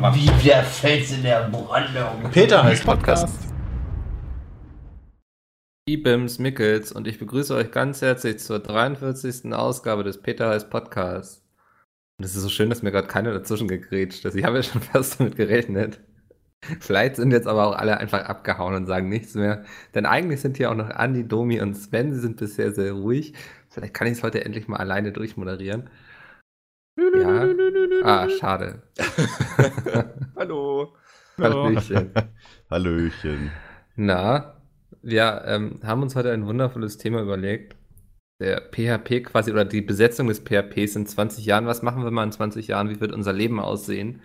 Wie der Fels in der Brandung. Peter heißt Podcast. Ibims Mickels und ich begrüße euch ganz herzlich zur 43. Ausgabe des Peter heißt Podcast. Und es ist so schön, dass mir gerade keiner dazwischen gegrätscht ist. Ich habe ja schon fast damit gerechnet. Vielleicht sind jetzt aber auch alle einfach abgehauen und sagen nichts mehr. Denn eigentlich sind hier auch noch Andi, Domi und Sven. Sie sind bisher sehr ruhig. Vielleicht kann ich es heute endlich mal alleine durchmoderieren. Ja. Ah, schade. Hallo. Hallöchen. Hallöchen. Na, wir ähm, haben uns heute ein wundervolles Thema überlegt. Der PHP quasi oder die Besetzung des PHPs in 20 Jahren. Was machen wir mal in 20 Jahren? Wie wird unser Leben aussehen?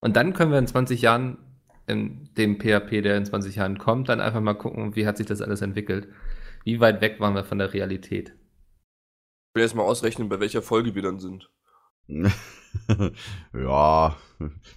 Und dann können wir in 20 Jahren, in dem PHP, der in 20 Jahren kommt, dann einfach mal gucken, wie hat sich das alles entwickelt. Wie weit weg waren wir von der Realität? Ich will jetzt mal ausrechnen, bei welcher Folge wir dann sind. ja,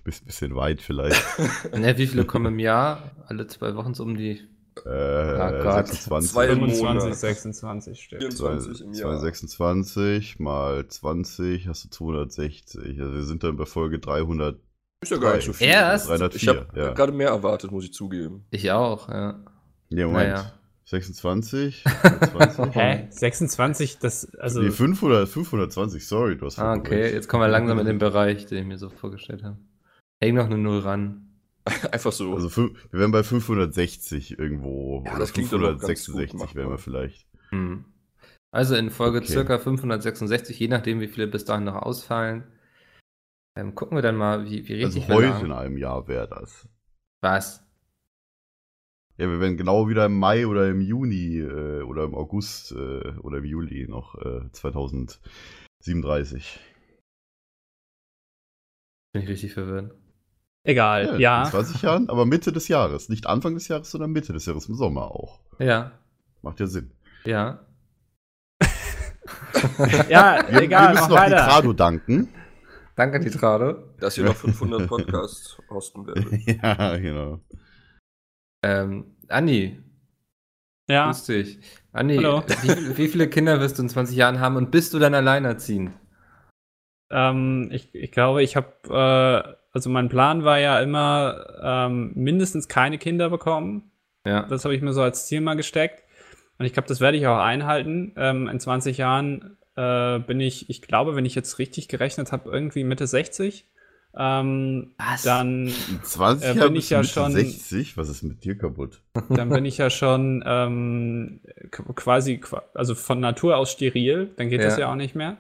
bis, bisschen weit vielleicht. Ne, wie viele kommen im Jahr? Alle zwei Wochen so um die. Äh, Gott. 26, Zwei im 25, Monat. 26 stimmt. 24 im Jahr. 226 mal 20 hast du 260. Also wir sind dann bei Folge 300. Ist ja gar nicht so viel. Erst? 304. Ich habe ja. gerade mehr erwartet, muss ich zugeben. Ich auch, ja. Nee, Moment. Naja. 26? 20? Hä? 26, das, also. Nee, 500, 520, sorry, du hast Ah, okay, recht. jetzt kommen wir langsam in den Bereich, den ich mir so vorgestellt habe. Häng noch eine Null ran. Einfach so. Also wir wären bei 560 irgendwo. Ja, oder das klingt doch noch ganz gut 566 wären wir vielleicht. Hm. Also in Folge Okay. circa 566, je nachdem, wie viele bis dahin noch ausfallen. Ähm, gucken wir dann mal, wie, wie Also richtig wir heute in einem Jahr wäre das. Was? Ja, wir werden genau wieder im Mai oder im Juni äh, oder im August äh, oder im Juli noch äh, 2037. Bin ich richtig verwirrt. Egal, ja. In 20 Jahren, aber Mitte des Jahres. Nicht Anfang des Jahres, sondern Mitte des Jahres im Sommer auch. Ja, Macht ja Sinn. ja. Ja, Wir, egal, wir müssen noch weiter. Nitrado danken. Danke, Titrado. Dass ihr noch 500 Podcasts hosten werdet. ja, genau. Ähm, Anni, Ja, grüß dich. Anni, Hallo. wie, wie viele Kinder wirst du in 20 Jahren haben und bist du dann alleinerziehend? ähm, ich, ich glaube, ich habe, äh, also mein Plan war ja immer, ähm, mindestens keine Kinder bekommen. Ja. Das habe ich mir so als Ziel mal gesteckt. Und ich glaube, das werde ich auch einhalten. Ähm, in 20 Jahren äh, bin ich, ich glaube, wenn ich jetzt richtig gerechnet habe, irgendwie Mitte 60. Ähm, Was? Dann, In 20 Äh, Jahren bin ich ja schon- 60? Was ist mit dir kaputt? dann bin ich ja schon ähm, qu- quasi, qua- also von Natur aus steril. Dann geht das Ja. ja auch nicht mehr.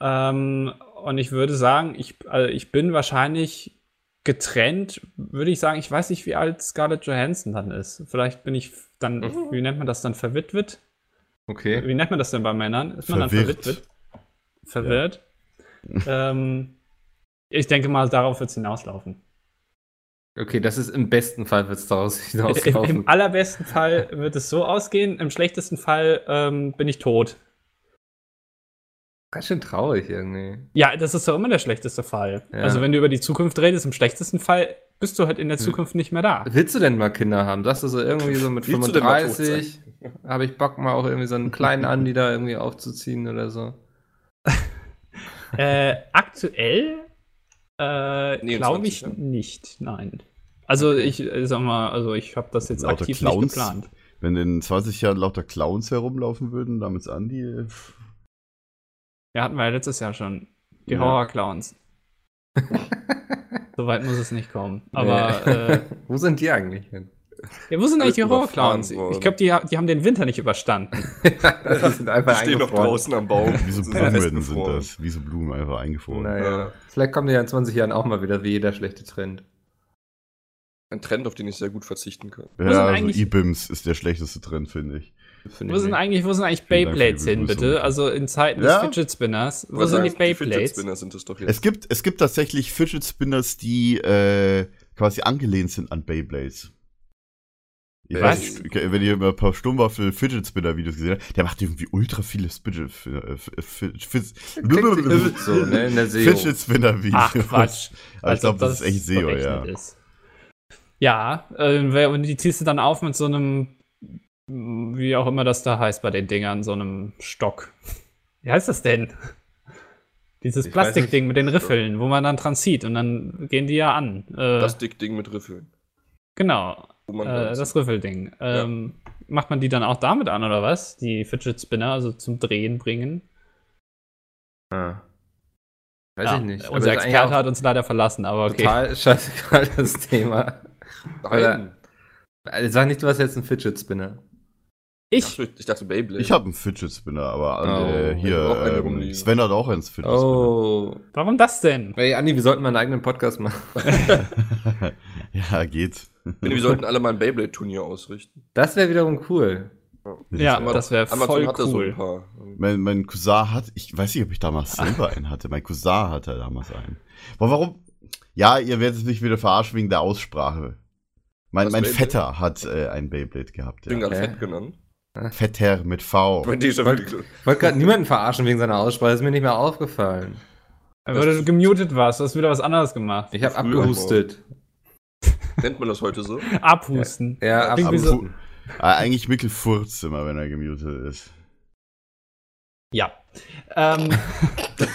Ähm, und ich würde sagen, ich, also ich bin wahrscheinlich getrennt, würde ich sagen, ich weiß nicht, wie alt Scarlett Johansson dann ist. Vielleicht bin ich dann, Mhm. wie nennt man das dann, verwitwet? Okay. Wie nennt man das denn bei Männern? Ist man dann Verwirrt. verwitwet? Verwirrt. ähm, ich denke mal, darauf wird es hinauslaufen. Okay, das ist im besten Fall wird es daraus Im, hinauslaufen. Im allerbesten Fall wird es so ausgehen, im schlechtesten Fall ähm, bin ich tot. Ganz schön traurig irgendwie. Ja, das ist doch immer der schlechteste Fall. Ja. Also, wenn du über die Zukunft redest, im schlechtesten Fall bist du halt in der Hm. Zukunft nicht mehr da. Willst du denn mal Kinder haben? Sagst du so irgendwie so mit Willst du denn mal tot 35, habe ich Bock mal auch irgendwie so einen kleinen Andi da irgendwie aufzuziehen oder so? Äh, aktuell äh, Nee, glaube 20 ich Jahren. nicht, nein. Also ich äh, sag mal, also ich habe das jetzt Lauter aktiv Clowns? nicht geplant. Wenn in 20 Jahren lauter Clowns herumlaufen würden, namens Andi, äh, Ja, hatten wir ja letztes Jahr schon. Die Ja. Horror-Clowns. Soweit muss es nicht kommen. Aber äh, Wo sind die eigentlich hin? Ja, wo sind eigentlich die Horror-Clowns? Ich glaube, die, die haben den Winter nicht überstanden. die sind einfach Die stehen noch draußen am Baum. wie so Blumen sind das. Wie so Blumen einfach eingefroren. Naja. Vielleicht kommen die ja in 20 Jahren auch mal wieder wie jeder schlechte Trend. Ein Trend, auf den ich sehr gut verzichten kann. Ja, also eigentlich- E-Bims ist der schlechteste Trend, finde ich. Finde Wo ich sind eigentlich, wo sind eigentlich Beyblades hin, bitte? Also in Zeiten Ja? des Fidget Spinners. Wo Was sind die Fidget Beyblades? Spinner sind das doch jetzt. Es gibt, es gibt tatsächlich Fidget Spinners, die äh, quasi angelehnt sind an Beyblades. Ich Was? weiß nicht, wenn ihr mal ein paar Stummwaffel Fidget Spinner Videos gesehen habt, der macht irgendwie ultra viele Fidget äh, Fidget, ne, Spinner Videos. Ach Quatsch. Ich glaube, das, ist echt SEO, ja. Ist. Ja, äh, und die ziehst du dann auf mit so einem, wie auch immer das da heißt bei den Dingern, so einem Stock. Wie heißt das denn? Dieses Ich Plastikding mit den Riffeln, wo man dann dran zieht und dann gehen die ja an. Äh, Das Dickding mit Riffeln. genau, äh, das Riffelding. Ähm, Macht man die dann auch damit an, oder was? Die Fidget Spinner, also zum Drehen bringen? Ah. Weiß Ja, ich nicht. Unser Experte hat uns leider verlassen, aber okay. Total scheißegal, das Thema. Nein. Also sag nicht, du hast jetzt einen Fidget Spinner. Ich? Ich, ich dachte Beyblade. Ich habe einen Fidget Spinner, aber Oh, äh, hab auch einen hier, ähm. Sven hat auch einen Fidget Oh. Warum das denn? Ey, Andi, wir sollten mal einen eigenen Podcast machen. Spinner. ja, geht. Ich finde, wir sollten alle mal ein Beyblade-Turnier ausrichten. Das wäre wiederum cool. Ja, Aber das wäre Amazon voll so cool. ein paar. Mein, mein Cousin hat, ich weiß nicht, ob ich damals selber einen hatte. Mein Cousin hatte damals einen. Aber warum? Ja, ihr werdet mich wieder verarschen wegen der Aussprache. Mein, mein? Vetter hat äh, ein Beyblade gehabt. Ich bin Ja. gerade Okay. fett genannt. Vetter mit V. Ich wollte gerade niemanden verarschen wegen seiner Aussprache, ist mir nicht mehr aufgefallen. Weil du gemutet warst, du hast wieder was anderes gemacht. Ich habe abgehustet. Nennt man das heute so? Abhusten. Ja, Klingt wie so-. Ah, eigentlich Mikkel furzt immer, wenn er gemutet ist. Ja. Ähm,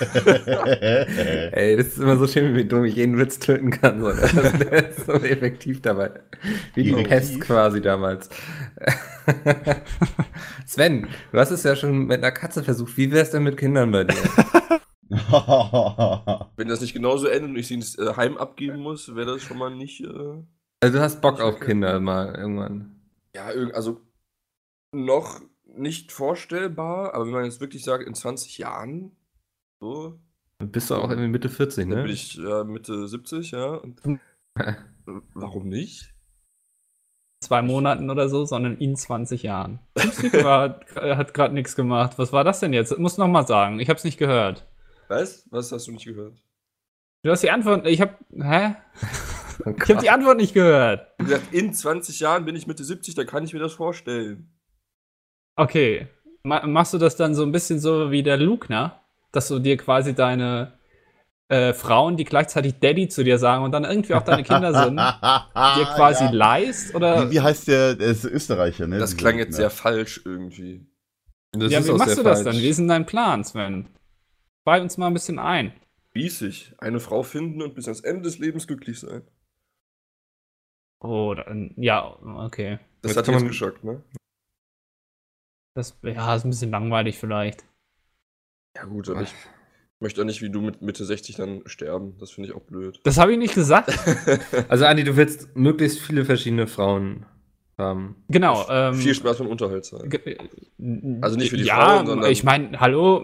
Ey, das ist immer so schön, wie dumm ich jeden Witz töten kann. So. Der ist so effektiv dabei. Wie die? Pest quasi damals. Sven, du hast es ja schon mit einer Katze versucht. Wie wär's denn mit Kindern bei dir? Wenn das nicht genauso endet und ich sie ins äh, Heim abgeben muss, wäre das schon mal nicht. Äh, Also du hast Bock auf Kinder mal irgendwann. ja, also noch nicht vorstellbar, aber wenn man jetzt wirklich sagt, in 20 Jahren, so, Dann bist du auch irgendwie Mitte 40, dann ne? bin ich ja, Mitte 70, ja. Und, äh, warum nicht? zwei Monaten oder so, sondern in 20 Jahren. War, hat gerade nichts gemacht. Was war das denn jetzt? Muss noch mal sagen. Ich habe es nicht gehört. Was? Was hast du nicht gehört? Du hast die Antwort. Ich habe. Hä? Oh Ich habe die Antwort nicht gehört. Wie gesagt, in 20 Jahren bin ich Mitte 70, da kann ich mir das vorstellen. Okay. Ma machst du das dann so ein bisschen so wie der Lugner? Dass du dir quasi deine äh, Frauen, die gleichzeitig Daddy zu dir sagen und dann irgendwie auch deine Kinder sind, dir quasi ja. leist? Oder wie, wie heißt der? Der ist Österreicher, ne? Das klang jetzt sehr falsch irgendwie. Das ja, ist wie auch machst sehr du das falsch. dann? Wie ist denn dein Plan, Sven? Bei uns mal ein bisschen ein. Riesig. Eine Frau finden und bis ans Ende des Lebens glücklich sein. Oh, dann, ja, okay. Das Jetzt hat man- geschockt, ne? Das ja, ist ein bisschen langweilig vielleicht. Ja, gut, aber ich möchte auch nicht wie du mit Mitte 60 dann sterben. Das finde ich auch blöd. Das habe ich nicht gesagt. Also Andi, du willst möglichst viele verschiedene Frauen haben. genau. Ähm, Viel Spaß beim Unterhalt sein. ge- Also nicht für die ja, Frauen, sondern- ich meine, hallo,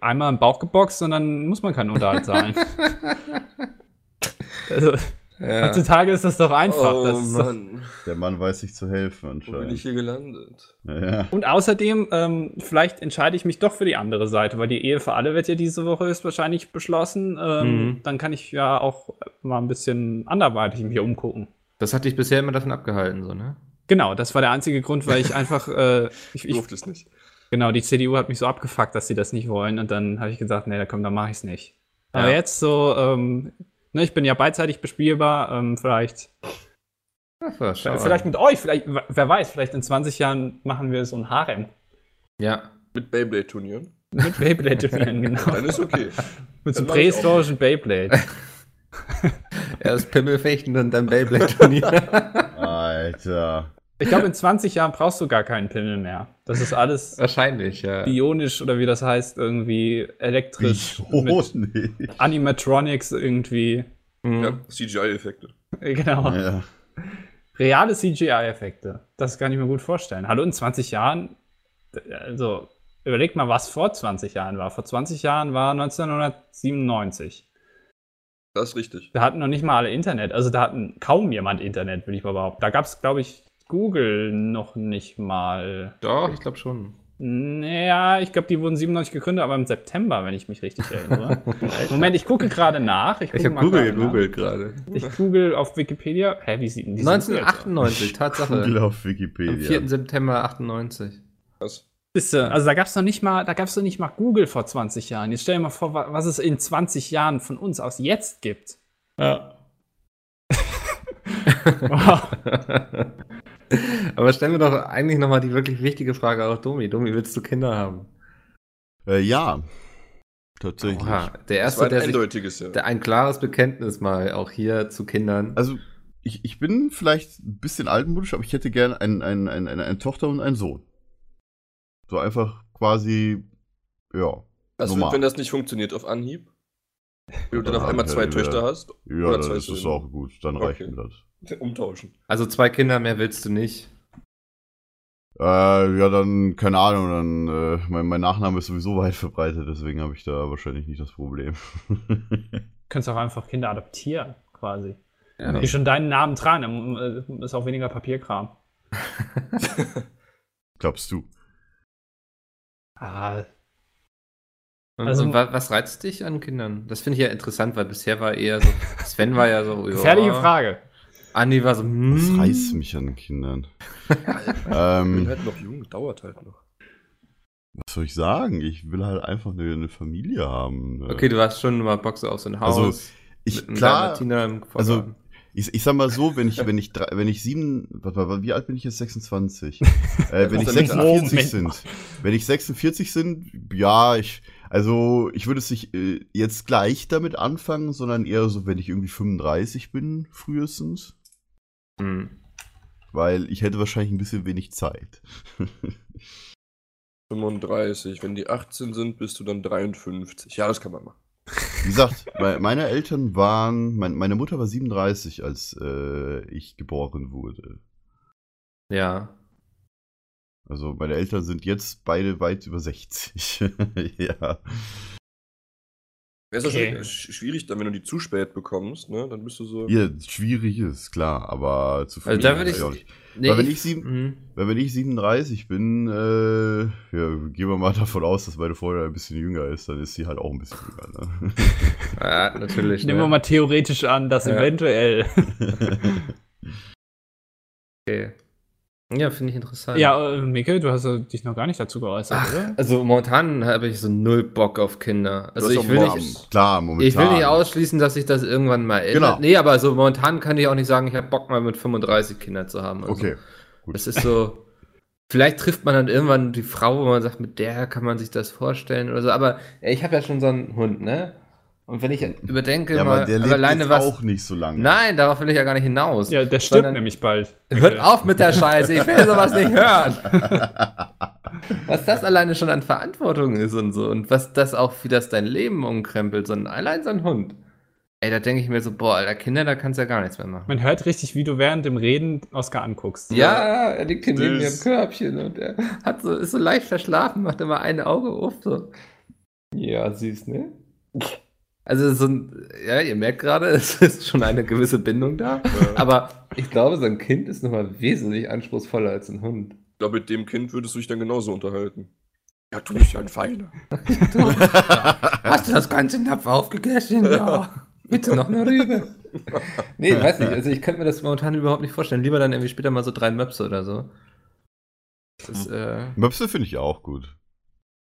einmal im Bauch geboxt und dann muss man keinen Unterhalt zahlen. also, Ja. heutzutage ist das doch einfach. oh das ist doch, Mann, Der Mann weiß sich zu helfen wo bin ich anscheinend. hier gelandet? Ja. und außerdem, ähm, vielleicht entscheide ich mich doch für die andere Seite, weil die Ehe für alle wird ja diese Woche höchstwahrscheinlich beschlossen. Ähm, Mhm. Dann kann ich ja auch mal ein bisschen anderweitig mich umgucken. Das hat dich bisher immer davon abgehalten, so, ne? Genau, das war der einzige Grund, weil ich einfach, äh, ich, Ich durfte es nicht. genau, die CDU hat mich so abgefuckt, dass sie das nicht wollen und dann habe ich gesagt, nee, da komm, dann mache ich es nicht. Aber Ja. jetzt so, ähm, ne, ich bin ja beidseitig bespielbar, ähm, vielleicht, Ach, schau vielleicht mit euch, vielleicht, wer weiß, vielleicht in 20 Jahren machen wir so ein Harem Ja. Mit Beyblade-Turnieren. mit Beyblade-Turnieren, genau. Dann ist okay. mit so prähistorischen Beyblade. Erst Pimmelfechten und dann Beyblade-Turnier. Alter. Ich glaube, in 20 Jahren brauchst du gar keinen Pimmel mehr. Das ist alles Wahrscheinlich, ja. bionisch oder wie das heißt, irgendwie elektrisch Oh, mit nee. Animatronics irgendwie. Mhm. Ja, CGI-Effekte. Genau. Ja. Reale CGI-Effekte. Das kann ich mir gut vorstellen. Hallo, in 20 Jahren, also überlegt mal, was vor 20 Jahren war. Vor 20 Jahren war 1997. Das ist richtig. Da hatten noch nicht mal alle Internet. Also da hatten kaum jemand Internet, würde ich mal behaupten. Da gab es, glaube ich, Google noch nicht mal. Doch, ich glaube schon. Naja, ich glaube, die wurden 97 gegründet, aber im September, wenn ich mich richtig erinnere. Moment, ich gucke gerade nach. Ich gucke habe Google gerade nach. gegoogelt gerade. Ich google auf Wikipedia. Hä, wie sieht denn die Suche jetzt aus? 1998, Tatsache. Google auf Am Wikipedia. 4. September 98. Was? Siehste, Also da gab es noch nicht mal, da gab es noch nicht mal Google vor 20 Jahren. Jetzt stell dir mal vor, wa- was es in 20 Jahren von uns aus jetzt gibt. Ja. Aber stellen wir doch eigentlich nochmal die wirklich wichtige Frage auch Domi. Domi, willst du Kinder haben? Äh, ja. Tatsächlich. Oha, der Das war erste, ein der, sich, eindeutiges, ja. der ein klares Bekenntnis mal auch hier zu Kindern. Also, ich, ich bin vielleicht ein bisschen altmodisch, aber ich hätte gern ein, ein, ein, eine, eine Tochter und einen Sohn. So einfach quasi, ja. Was normal. wird, wenn das nicht funktioniert auf Anhieb? Wenn du dann auf einmal zwei ja, Töchter hast? Ja, Oder dann zwei ist das Söhne. auch gut. Dann reicht Okay. mir das. Umtauschen. Also zwei Kinder mehr willst du nicht. Äh, ja, dann, keine Ahnung, dann, äh, mein, mein Nachname ist sowieso weit verbreitet, deswegen habe ich da wahrscheinlich nicht das Problem. Könntest auch einfach Kinder adoptieren, quasi. Ja. Die schon deinen Namen tragen, dann äh, ist auch weniger Papierkram. Glaubst du? Ah, Und, Also- und wa was reizt dich an Kindern? Das finde ich ja interessant, weil bisher war eher so, Sven war ja so, gefährliche. Frage. Andi war so, Was hm. reißt mich an Kindern? Ich bin ähm, halt noch jung, dauert halt noch. was soll ich sagen? Ich will halt einfach eine, eine Familie haben. ne? Okay, du hast schon mal Bock so auf so ein Haus. Also, Ich, klar, also, ich, ich sag mal so, wenn ich, wenn ich, drei, wenn ich sieben, wie alt bin ich jetzt? 26. äh, wenn ich Ach, dann 46 Moment. sind, wenn ich 46 sind, ja, ich, also, ich würde es nicht äh, jetzt gleich damit anfangen, sondern eher so, wenn ich irgendwie 35 bin, frühestens. Hm. Weil ich hätte wahrscheinlich ein bisschen wenig Zeit. 35. Wenn die 18 sind, bist du dann 53. Ja, das kann man machen. Wie gesagt, me- meine Eltern waren, mein, meine Mutter war 37, als äh, ich geboren wurde. Ja. Also meine Eltern sind jetzt beide weit über 60. ja. Wäre es Okay. okay. schwierig, dann, wenn du die zu spät bekommst, ne? Dann bist du so. ja, schwierig ist, klar, aber zu Also da früh würde ich. auch nicht. Nee, Weil wenn ich sieben- hm. Weil wenn ich 37 bin, äh, ja, gehen wir mal davon aus, dass meine Freundin ein bisschen jünger ist, dann ist sie halt auch ein bisschen jünger. Ne? Ja, natürlich. Nehmen ne? wir mal theoretisch an, dass Ja. eventuell. Okay. Ja, finde ich interessant. Ja, äh, Mikkel, du hast äh, dich noch gar nicht dazu geäußert, Ach, oder? also momentan habe ich so null Bock auf Kinder. Also ich will nicht, Klar, momentan. ich will nicht ausschließen, dass sich das irgendwann mal ändert. Genau. Nee, aber so momentan kann ich auch nicht sagen, ich habe Bock mal mit 35 Kinder zu haben. Also Okay. gut. Das ist so. Vielleicht trifft man dann irgendwann die Frau, wo man sagt, mit der kann man sich das vorstellen oder so. Aber ich habe ja schon so einen Hund, ne? Und wenn ich überdenke, Ja, mal, aber der lebt alleine jetzt was. auch nicht so lange. Nein, darauf will ich ja gar nicht hinaus. Ja, der stirbt Sondern- nämlich bald. Hört auf mit der Scheiße, ich will sowas nicht hören. was das alleine schon an Verantwortung ist und so. Und was das auch, wie das dein Leben umkrempelt. So ein, allein so ein Hund. Ey, da denke ich mir so, boah, Alter, Kinder, da kannst du ja gar nichts mehr machen. Man hört richtig, wie du während dem Reden Oscar anguckst. Ja, er liegt hier neben mir im Körbchen und er hat so, ist so leicht verschlafen, macht immer ein Auge auf. So. Ja, süß, ne? Also so ein, ja, ihr merkt gerade, es ist schon eine gewisse Bindung da. Aber ich glaube, so ein Kind ist nochmal wesentlich anspruchsvoller als ein Hund. Ich glaube, mit dem Kind würdest du dich dann genauso unterhalten. Ja, du bist ja ein Feiner. Hast du das ganze Napf aufgegessen? Ja. Bitte noch eine Rübe. nee, weiß nicht. Also ich könnte mir das momentan überhaupt nicht vorstellen. Lieber dann irgendwie später mal so drei Möpse oder so. Das, äh, Möpse finde ich auch gut.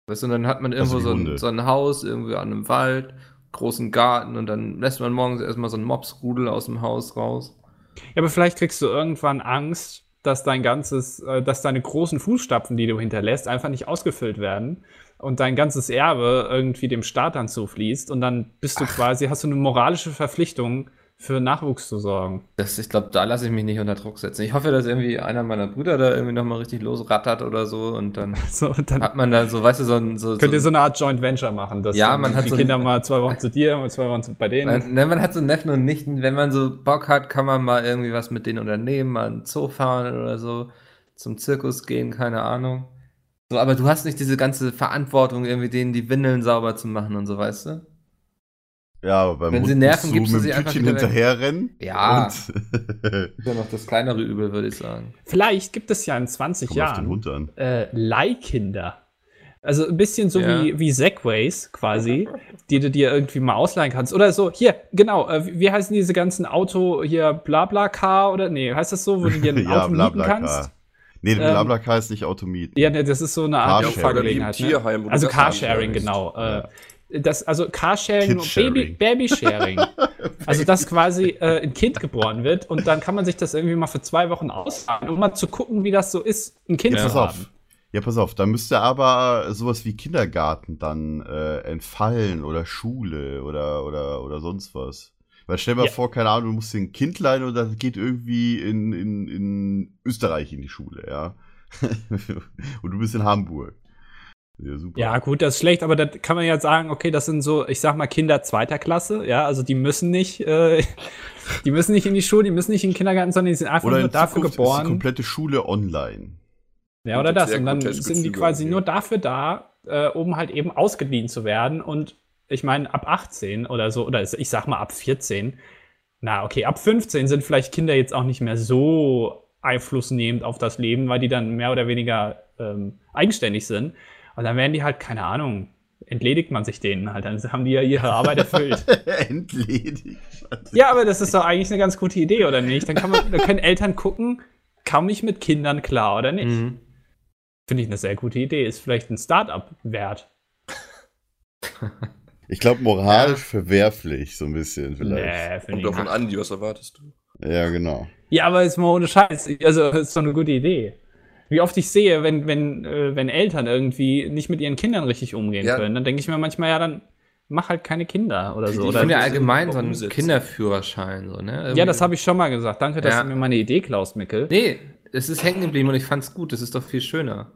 weißt du, und dann hat man irgendwo Also so, ein, so ein Haus, irgendwie an einem Wald, großen Garten und dann lässt man morgens erstmal so einen Mopsrudel aus dem Haus raus. Ja, aber vielleicht kriegst du irgendwann Angst, dass dein ganzes, äh, dass deine großen Fußstapfen, die du hinterlässt, einfach nicht ausgefüllt werden und dein ganzes Erbe irgendwie dem Staat dann zufließt und dann bist du quasi, hast du eine moralische Verpflichtung, für Nachwuchs zu sorgen. Das, ich glaube, da lasse ich mich nicht unter Druck setzen. Ich hoffe, dass irgendwie einer meiner Brüder da irgendwie nochmal richtig losrattert oder so und dann So, und dann hat man da so, weißt du, so ein. So, könnt ihr so so eine Art Joint Venture machen, dass Ja, man hat die so Kinder mal zwei Wochen zu dir und zwei Wochen bei denen. Man, ne, man hat so Neffen und Nichten, wenn man so Bock hat, kann man mal irgendwie was mit denen unternehmen, mal einen Zoo fahren oder so, zum Zirkus gehen, keine Ahnung. So, aber du hast nicht diese ganze Verantwortung, irgendwie denen die Windeln sauber zu machen und so, weißt du? Ja, aber beim Wenn sie Hund nerven, gibst du mit sie einfach hinterherrennen. Ja. Und Das ist ja noch das kleinere Übel, würde ich sagen. Vielleicht gibt es ja in 20 Komm auf den Jahren Hund äh, Leihkinder. Also ein bisschen so Ja. wie, wie Segways quasi, die du dir irgendwie mal ausleihen kannst. Oder so, hier, genau, äh, wie heißen diese ganzen Auto, hier, Blabla-Car oder, nee, heißt das so, wo du dir ein ja, Auto mieten Blablacar. kannst? Nee, Ähm, Blablacar ist nicht Automiet. Ja, ne, das ist so eine Art. Fahrgelegenheit. Ne? Also Carsharing, genau. Ja. Äh, das, also Carsharing und Baby. Babysharing. also, dass quasi äh, ein Kind geboren wird und dann kann man sich das irgendwie mal für zwei Wochen ausfahren, um mal zu gucken, wie das so ist, ein Kind Jetzt zu haben. auf. Ja, pass auf, da müsste aber sowas wie Kindergarten dann äh, entfallen oder Schule oder, oder, oder sonst was. Weil stell dir mal Ja. vor, keine Ahnung, du musst den Kind leihen und das geht irgendwie in, in, in Österreich in die Schule, ja. und du bist in Hamburg. Ja, super. Ja, gut, das ist schlecht, aber da kann man ja sagen, okay, das sind so, ich sag mal, Kinder zweiter Klasse, ja, also die müssen nicht, äh, die müssen nicht in die Schule, die müssen nicht in den Kindergarten, sondern die sind einfach Oder nur in dafür Zukunft ist die geboren. komplette Schule online. Ja, oder das. Und dann sind die quasi nur dafür da, äh, um halt eben ausgedient zu werden. Und ich meine, ab 18 oder so, oder ich sag mal ab 14, na, okay, ab 15 sind vielleicht Kinder jetzt auch nicht mehr so einflussnehmend auf das Leben, weil die dann mehr oder weniger ähm, eigenständig sind. Und dann werden die halt, keine Ahnung, entledigt man sich denen halt. Dann haben die ja ihre Arbeit erfüllt. Entledigt. ja, aber das ist doch eigentlich eine ganz gute Idee, oder nicht? Dann, kann man, dann können Eltern gucken, komme ich mit Kindern klar oder nicht? Mhm. Finde ich eine sehr gute Idee. Ist vielleicht ein Start-up wert. Ich glaube, moralisch verwerflich, so ein bisschen vielleicht. Nee, finde Kommt davon an, was erwartest du? Ja, genau. Ja, aber ist mal ohne Scheiß. Also, ist doch eine gute Idee. Wie oft ich sehe, wenn, wenn, äh, wenn Eltern irgendwie nicht mit ihren Kindern richtig umgehen Ja. können, dann denke ich mir manchmal, ja, dann mach halt keine Kinder oder so. Ich Oder, finde ja allgemein so einen umsetzen. Kinderführerschein. So, ne? ja, das habe ich schon mal gesagt. Danke, dass Ja. du mir meine Idee klaust, Mickel. Nee, es ist hängen geblieben und ich fand's gut. Das ist doch viel schöner.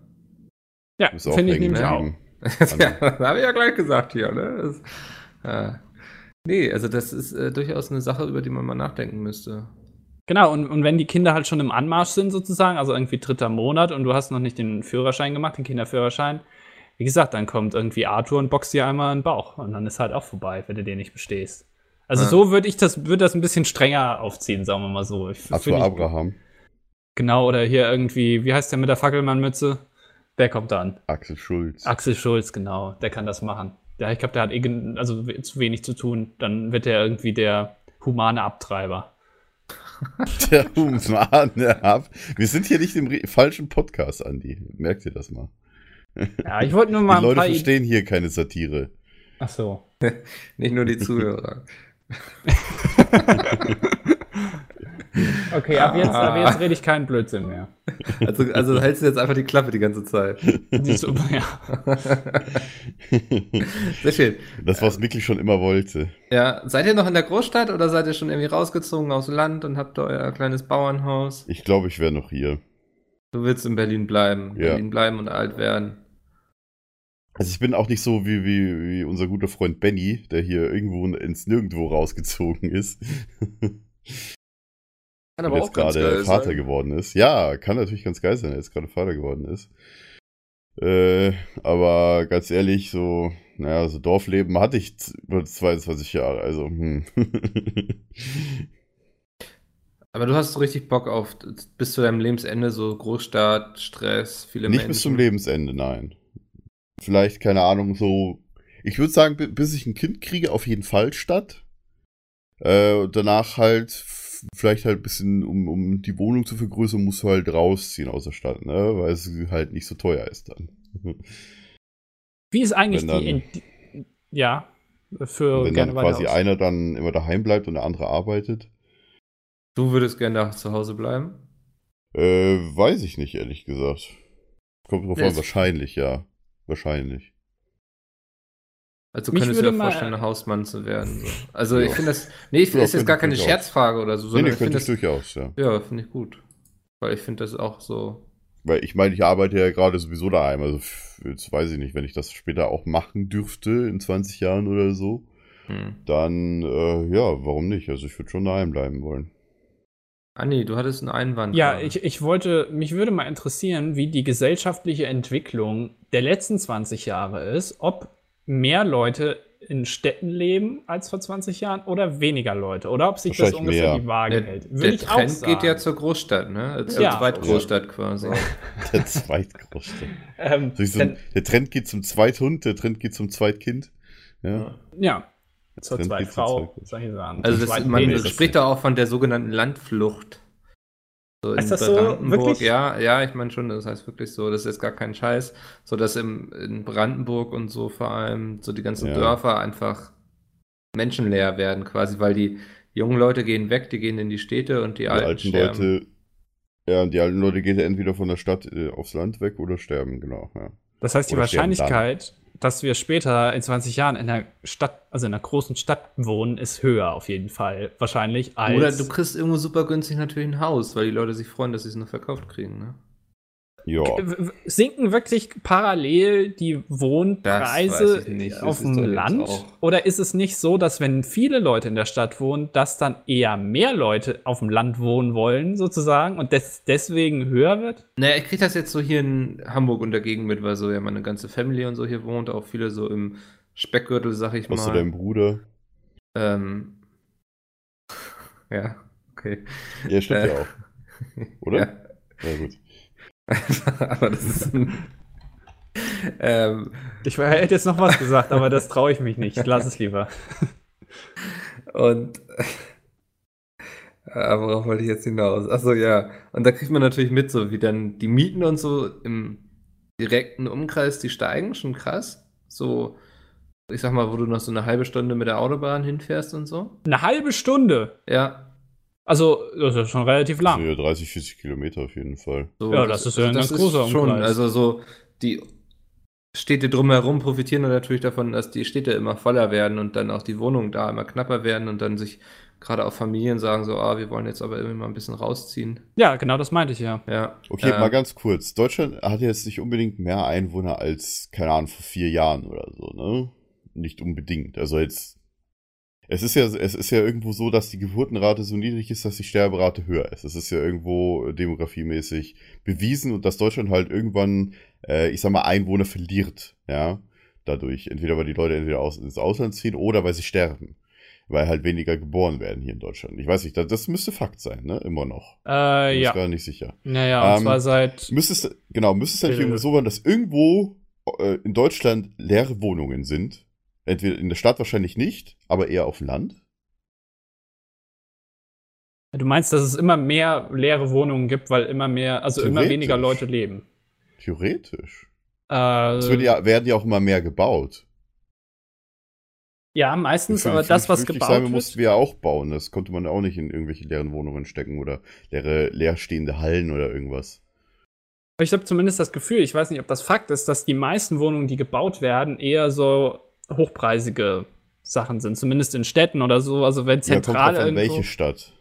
Ja, finde ich nämlich auch. ja, das habe ich ja gleich gesagt hier. Ne? Das, ja. Nee, also das ist äh, durchaus eine Sache, über die man mal nachdenken müsste. Genau, und, und wenn die Kinder halt schon im Anmarsch sind, sozusagen, also irgendwie dritter Monat und du hast noch nicht den Führerschein gemacht, den Kinderführerschein, wie gesagt, dann kommt irgendwie Arthur und boxt dir einmal in den Bauch und dann ist halt auch vorbei, wenn du den nicht bestehst. Also Ja. so würde ich das, würde das ein bisschen strenger aufziehen, sagen wir mal so. Ich, Arthur ich- Abraham, Genau, oder hier irgendwie, wie heißt der mit der Fackelmannmütze? Der kommt dann. Axel Schulz. Axel Schulz, genau, der kann das machen. Ja, ich glaube, der hat eh also zu wenig zu tun. Dann wird er irgendwie der humane Abtreiber. Der humane ab. Wir sind hier nicht im falschen Podcast, Andi. Merkt ihr das mal? Ja, ich wollte nur mal Die ein Leute verstehen hier keine Satire. Ach so. Nicht nur die Zuhörer. Okay, ab jetzt, ab Ah. jetzt rede ich keinen Blödsinn mehr. Also, also hältst du jetzt einfach die Klappe die ganze Zeit. Die super, ja. Sehr schön. Das, was Mickey schon immer wollte. Ja, seid ihr noch in der Großstadt oder seid ihr schon irgendwie rausgezogen aus Land und habt euer kleines Bauernhaus? Ich glaube, ich wäre noch hier. Du willst in Berlin bleiben. Ja. Berlin bleiben und alt werden. Also ich bin auch nicht so wie, wie, wie unser guter Freund Benny, der hier irgendwo ins Nirgendwo rausgezogen ist. Kann aber jetzt auch ganz gerade geil Vater sein. geworden ist. Ja, kann natürlich ganz geil sein, er jetzt gerade Vater geworden ist. Äh, aber ganz ehrlich, so, naja, so Dorfleben hatte ich über 22 Jahre, also, hm. Aber du hast so richtig Bock auf bis zu deinem Lebensende so Großstadt, Stress, viele Nicht Menschen. bis zum Lebensende, nein. Vielleicht, keine Ahnung, so. Ich würde sagen, bi- bis ich ein Kind kriege, auf jeden Fall Stadt. Äh, und danach halt, vielleicht halt ein bisschen, um, um die Wohnung zu vergrößern, musst du halt rausziehen aus der Stadt, ne? Weil es halt nicht so teuer ist dann. Wie ist eigentlich dann- die, die. Ja, für Wenn gerne dann quasi aus. einer dann immer daheim bleibt und der andere arbeitet. Du würdest gerne da zu Hause bleiben? Äh, weiß ich nicht, ehrlich gesagt. Kommt drauf an, wahrscheinlich, ja. Wahrscheinlich. Also könntest du dir mal- vorstellen, Hausmann zu werden. So. Also Ja. ich finde das. Nee, ich Ja, ist jetzt gar keine. Scherzfrage oder so, Nee, sondern nee, ich finde könnte ich das. durchaus, ja. Ja, finde ich gut. Weil ich finde das auch so. Weil ich meine, ich arbeite ja gerade sowieso daheim. Also jetzt weiß ich nicht, wenn ich das später auch machen dürfte in 20 Jahren oder so, Hm. dann äh, ja, warum nicht? Also ich würde schon daheim bleiben wollen. Anni, du hattest einen Einwand. Ja, gerade. ich, ich wollte, mich würde mal interessieren, wie die gesellschaftliche Entwicklung der letzten 20 Jahre ist, ob mehr Leute in Städten leben als vor 20 Jahren oder weniger Leute oder ob sich das ungefähr mehr. die Waage Der, hält. der Würde ich auch Trend sagen. geht ja zur Großstadt, ne? Zur Ja. Zweitgroßstadt quasi. Der zweitgrößte. ähm, So, ich so, denn, der Trend geht zum Zweithund, der Trend geht zum Zweitkind. Ja. ja, zur Zweitfrau, ich sagen. Also das, man spricht da auch von der sogenannten Landflucht. So Ist das so? Wirklich? Ja, ja, ich meine schon, das heißt wirklich so, das ist jetzt gar kein Scheiß, so dass im, in Brandenburg und so vor allem so die ganzen Ja. Dörfer einfach menschenleer werden quasi, weil die jungen Leute gehen weg, die gehen in die Städte und die, Die Alten, alten sterben. Leute Ja, und die alten Leute gehen entweder von der Stadt äh, aufs Land weg oder sterben, genau. Ja. Das heißt, die Oder Wahrscheinlichkeit, dass wir später in 20 Jahren in einer Stadt, also in einer großen Stadt wohnen, ist höher auf jeden Fall. Wahrscheinlich als. Oder du kriegst irgendwo super günstig natürlich ein Haus, weil die Leute sich freuen, dass sie es noch verkauft kriegen. Ne? Ja. Sinken wirklich parallel die Das Wohnpreise. Das auf dem Land? Oder ist es nicht so, dass wenn viele Leute in der Stadt wohnen, dass dann eher mehr Leute auf dem Land wohnen wollen, sozusagen, und des deswegen höher wird? Naja, ich krieg das jetzt so hier in Hamburg und dagegen mit, weil so ja meine ganze Family und so hier wohnt, auch viele so im Speckgürtel, sag ich Was du mal. deinem Bruder? Ähm, ja, okay. Ja, stimmt Äh, ja auch. Oder? Ja. Ja, gut. Aber das ist ein, ähm, Ich hätte jetzt noch was gesagt, aber das traue ich mich nicht. Lass es lieber. Und äh, worauf wollte ich jetzt hinaus? Achso, ja. Und da kriegt man natürlich mit, so wie dann die Mieten und so im direkten Umkreis, die steigen, schon krass. So, ich sag mal, wo du noch so eine halbe Stunde mit der Autobahn hinfährst und so. Eine halbe Stunde. Ja. Also, das ist schon relativ lang. ja, 30, 40 Kilometer auf jeden Fall. So, Ja, das ist ja ein ganz großer schon. Umkreis. Also so die Städte drumherum profitieren natürlich davon, dass die Städte immer voller werden und dann auch die Wohnungen da immer knapper werden und dann sich gerade auch Familien sagen so, ah, wir wollen jetzt aber irgendwie mal ein bisschen rausziehen. Ja, genau das meinte ich ja. Ja. Okay, Äh, mal ganz kurz. Deutschland hat jetzt nicht unbedingt mehr Einwohner als, keine Ahnung, vor vier Jahren oder so, ne? Nicht unbedingt. Also jetzt. Es ist ja, es ist ja irgendwo so, dass die Geburtenrate so niedrig ist, dass die Sterberate höher ist. Es ist ja irgendwo demografiemäßig bewiesen und dass Deutschland halt irgendwann, äh, ich sag mal, Einwohner verliert, ja. Dadurch. Entweder weil die Leute entweder aus, ins Ausland ziehen oder weil sie sterben. Weil halt weniger geboren werden hier in Deutschland. Ich weiß nicht, das, das müsste Fakt sein, ne? Immer noch. Äh, Ich ja. bin gar nicht sicher. Naja, und Ähm, zwar seit. Müsste es, genau, müsste es natürlich Äh. irgendwie so sein, dass irgendwo äh, in Deutschland leere Wohnungen sind. Entweder in der Stadt wahrscheinlich nicht, aber eher auf dem Land. Du meinst, dass es immer mehr leere Wohnungen gibt, weil immer mehr, also immer weniger Leute leben. Theoretisch. Äh, Es ja, werden ja auch immer mehr gebaut. ja, meistens, aber das, was gebaut sein, wird. mussten wir ja auch bauen. Das konnte man auch nicht in irgendwelche leeren Wohnungen stecken oder leere, leerstehende Hallen oder irgendwas. Ich habe zumindest das Gefühl, ich weiß nicht, ob das Fakt ist, dass die meisten Wohnungen, die gebaut werden, eher so hochpreisige Sachen sind, zumindest in Städten oder so. Also wenn Ja, kommt zentral an, irgendwo. welche Stadt.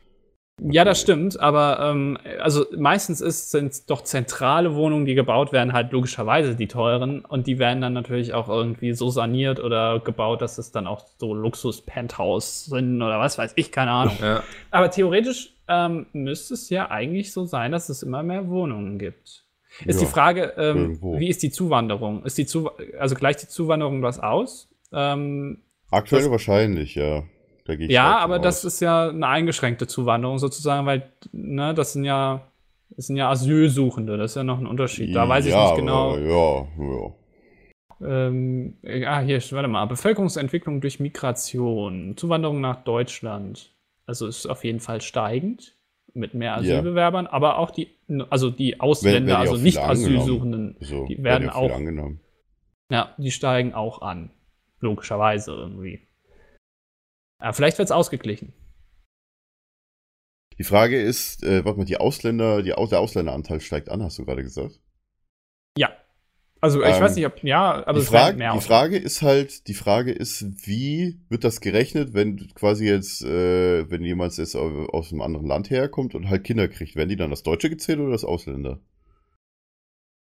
Ja, das stimmt, aber ähm, also meistens ist, sind doch zentrale Wohnungen, die gebaut werden, halt logischerweise die teuren und die werden dann natürlich auch irgendwie so saniert oder gebaut, dass es dann auch so Luxus-Penthouse sind oder was weiß ich, keine Ahnung. Ja. aber theoretisch ähm, müsste es ja eigentlich so sein, dass es immer mehr Wohnungen gibt. Ist Ja, die Frage, ähm, wie ist die Zuwanderung? Ist die Zu also gleicht die Zuwanderung was aus? Ähm, Aktuell Das- wahrscheinlich, ja. Ich ja, aber das aus. ist ja eine eingeschränkte Zuwanderung sozusagen, weil ne, das sind ja das sind ja Asylsuchende, das ist ja noch ein Unterschied. Da weiß ich ja, nicht genau. Ja, ja. Ähm, ah, hier, warte mal. Bevölkerungsentwicklung durch Migration, Zuwanderung nach Deutschland. Also ist auf jeden Fall steigend mit mehr Ja. Asylbewerbern, aber auch die, also die Ausländer, ja also nicht. Asylsuchenden, So, die werden ja auch, angenommen. ja, die steigen auch an. Logischerweise irgendwie. Ja, vielleicht wird es ausgeglichen. Die Frage ist, äh, warte mal, die Ausländer, die, der Ausländeranteil steigt an, hast du gerade gesagt? Ja. Also ich Ähm, weiß nicht, ob, ja, aber die, Frage, mehr die Frage ist halt, die Frage ist, wie wird das gerechnet, wenn quasi jetzt, äh, wenn jemand jetzt au- aus einem anderen Land herkommt und halt Kinder kriegt, werden die dann das Deutsche gezählt oder das Ausländer?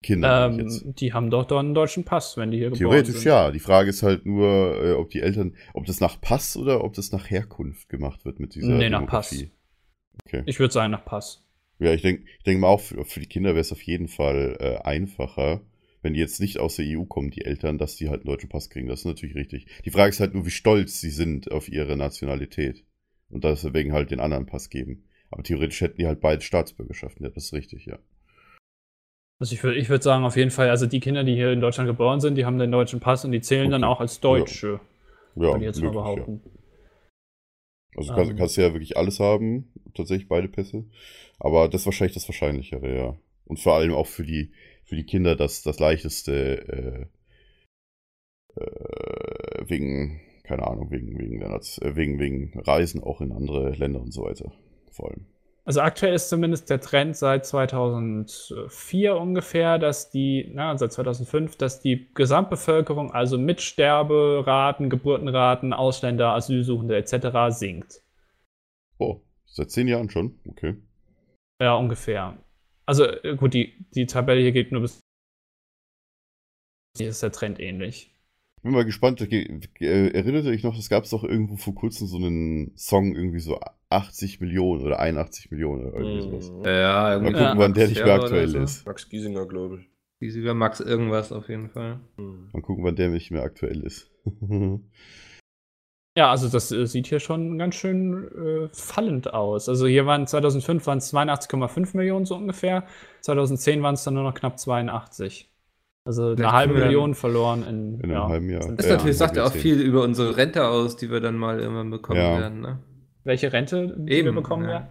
Kinder. Ähm, die haben doch dann einen deutschen Pass, wenn die hier geboren Theoretisch sind. ja. Die Frage ist halt nur, äh, ob die Eltern, ob das nach Pass oder ob das nach Herkunft gemacht wird mit dieser Nee, nach Pass. Okay. Ich würde sagen nach Pass. Ja, ich denke ich denk mal auch, für, für die Kinder wäre es auf jeden Fall äh, einfacher, wenn die jetzt nicht aus der EU kommen, die Eltern, dass die halt einen deutschen Pass kriegen. Das ist natürlich richtig. Die Frage ist halt nur, wie stolz sie sind auf ihre Nationalität. Und deswegen halt den anderen Pass geben. Aber theoretisch hätten die halt beide Staatsbürgerschaften. Ja, das ist richtig, ja. Also ich würde ich würd sagen, auf jeden Fall, also die Kinder, die hier in Deutschland geboren sind, die haben den deutschen Pass und die zählen dann Okay. auch als Deutsche, Ja, würde ich jetzt mal möglich, ja. behaupten. Also kannst, Ähm. kannst du ja wirklich alles haben, tatsächlich beide Pässe. Aber das ist wahrscheinlich das Wahrscheinlichere, ja. Und vor allem auch für die, für die Kinder das, das leichteste, äh, äh, wegen, keine Ahnung, wegen, wegen, äh, wegen, wegen Reisen auch in andere Länder und so weiter. Vor allem. Also aktuell ist zumindest der Trend seit 2004 ungefähr, dass die, na, seit 2005, dass die Gesamtbevölkerung, also mit Sterberaten, Geburtenraten, Ausländer, Asylsuchende etc. sinkt. Oh, seit zehn Jahren schon? Okay. Ja, ungefähr. Also äh, gut, die, die Tabelle hier geht nur bis. Hier ist der Trend ähnlich. Bin mal gespannt. Ge- ge- Erinnert ihr euch noch, es gab doch irgendwo vor kurzem so einen Song, irgendwie so 80 Millionen oder 81 Millionen oder irgendwie sowas. Mhm. Ja, Mal irgendwie. gucken, wann der nicht mehr aktuell so. ist. Max Giesinger, glaube ich. Über Max irgendwas auf jeden Fall. Mhm. Mal gucken, wann der nicht mehr aktuell ist. Ja, also das äh, sieht hier schon ganz schön äh, fallend aus. Also hier waren 2005 waren es 82,5 Millionen so ungefähr. 2010 waren es dann nur noch knapp 82. Also eine Vielleicht halbe wir dann- Million verloren in, In ja, einem halben Jahr. Das Ja, natürlich sagt ja auch viel über unsere Rente aus, die wir dann mal irgendwann bekommen Ja. werden. Ne? Welche Rente die Eben, wir bekommen ja.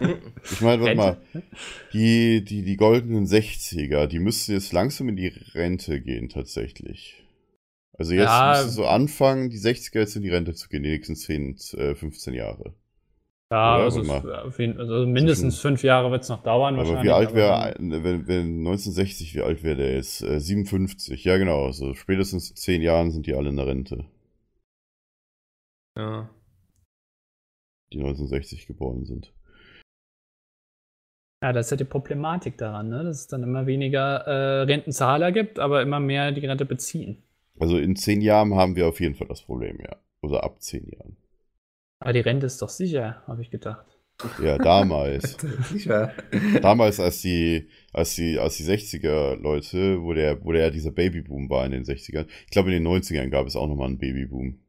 werden? Ich meine, warte mal, die, die, die goldenen 60er, die müssten jetzt langsam in die Rente gehen, tatsächlich. Also jetzt Ja. müsste so anfangen, die 60er jetzt in die Rente zu gehen, die nächsten 10, äh, 15 Jahre. Ja, also, jeden, also mindestens fünf Jahre wird es noch dauern. Aber wahrscheinlich, wie alt wäre, wenn, wenn 1960, wie alt wäre der jetzt? Äh, 57, ja genau, also spätestens in 10 Jahren sind die alle in der Rente, Ja. Die 1960 geboren sind. Ja, das ist ja die Problematik daran, ne? dass es dann immer weniger äh, Rentenzahler gibt, aber immer mehr die Rente beziehen. Also in 10 Jahren haben wir auf jeden Fall das Problem, ja. Oder ab 10 Jahren. Aber die Rente ist doch sicher, habe ich gedacht. Ja, damals. Sicher. damals, als die, als die, als die 60er Leute, wo der, wo der dieser Babyboom war in den 60ern. Ich glaube, in den 90ern gab es auch nochmal einen Babyboom.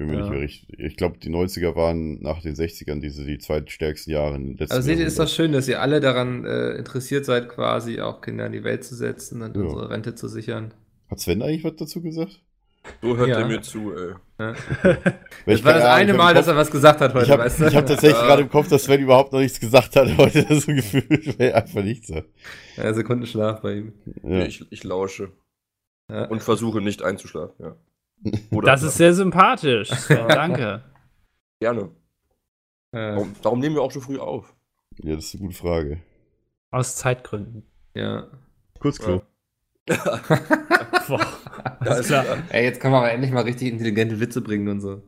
Ich bin mir Ja. nicht mehr richtig. Ich glaube, die 90er waren nach den 60ern diese, die zweitstärksten Jahre im letzten Aber seht ihr, ist doch schön, dass ihr alle daran äh, interessiert seid, quasi auch Kinder in die Welt zu setzen und Ja. unsere Rente zu sichern. Hat Sven eigentlich was dazu gesagt? So hört Ja. er mir zu, ey. Ja. Das ich war das eine ich hab Mal, im dass Kopf- er was gesagt hat heute, Ich habe weißt du? hab tatsächlich Ja. gerade im Kopf, dass Sven überhaupt noch nichts gesagt hat heute. so gefühlt, weil er einfach nichts sagt. Ja, Sekundenschlaf bei ihm. Ja. Ich, ich lausche Ja. und versuche nicht einzuschlafen, ja. Oder Das ist sehr sympathisch. Sven, Danke. gerne. Äh, Darum, darum nehmen wir auch so früh auf. ja, das ist eine gute Frage. Aus Zeitgründen. ja. Kurzklo. Boah. Da Alles klar. Ey, jetzt kann man aber endlich mal richtig intelligente Witze bringen und so.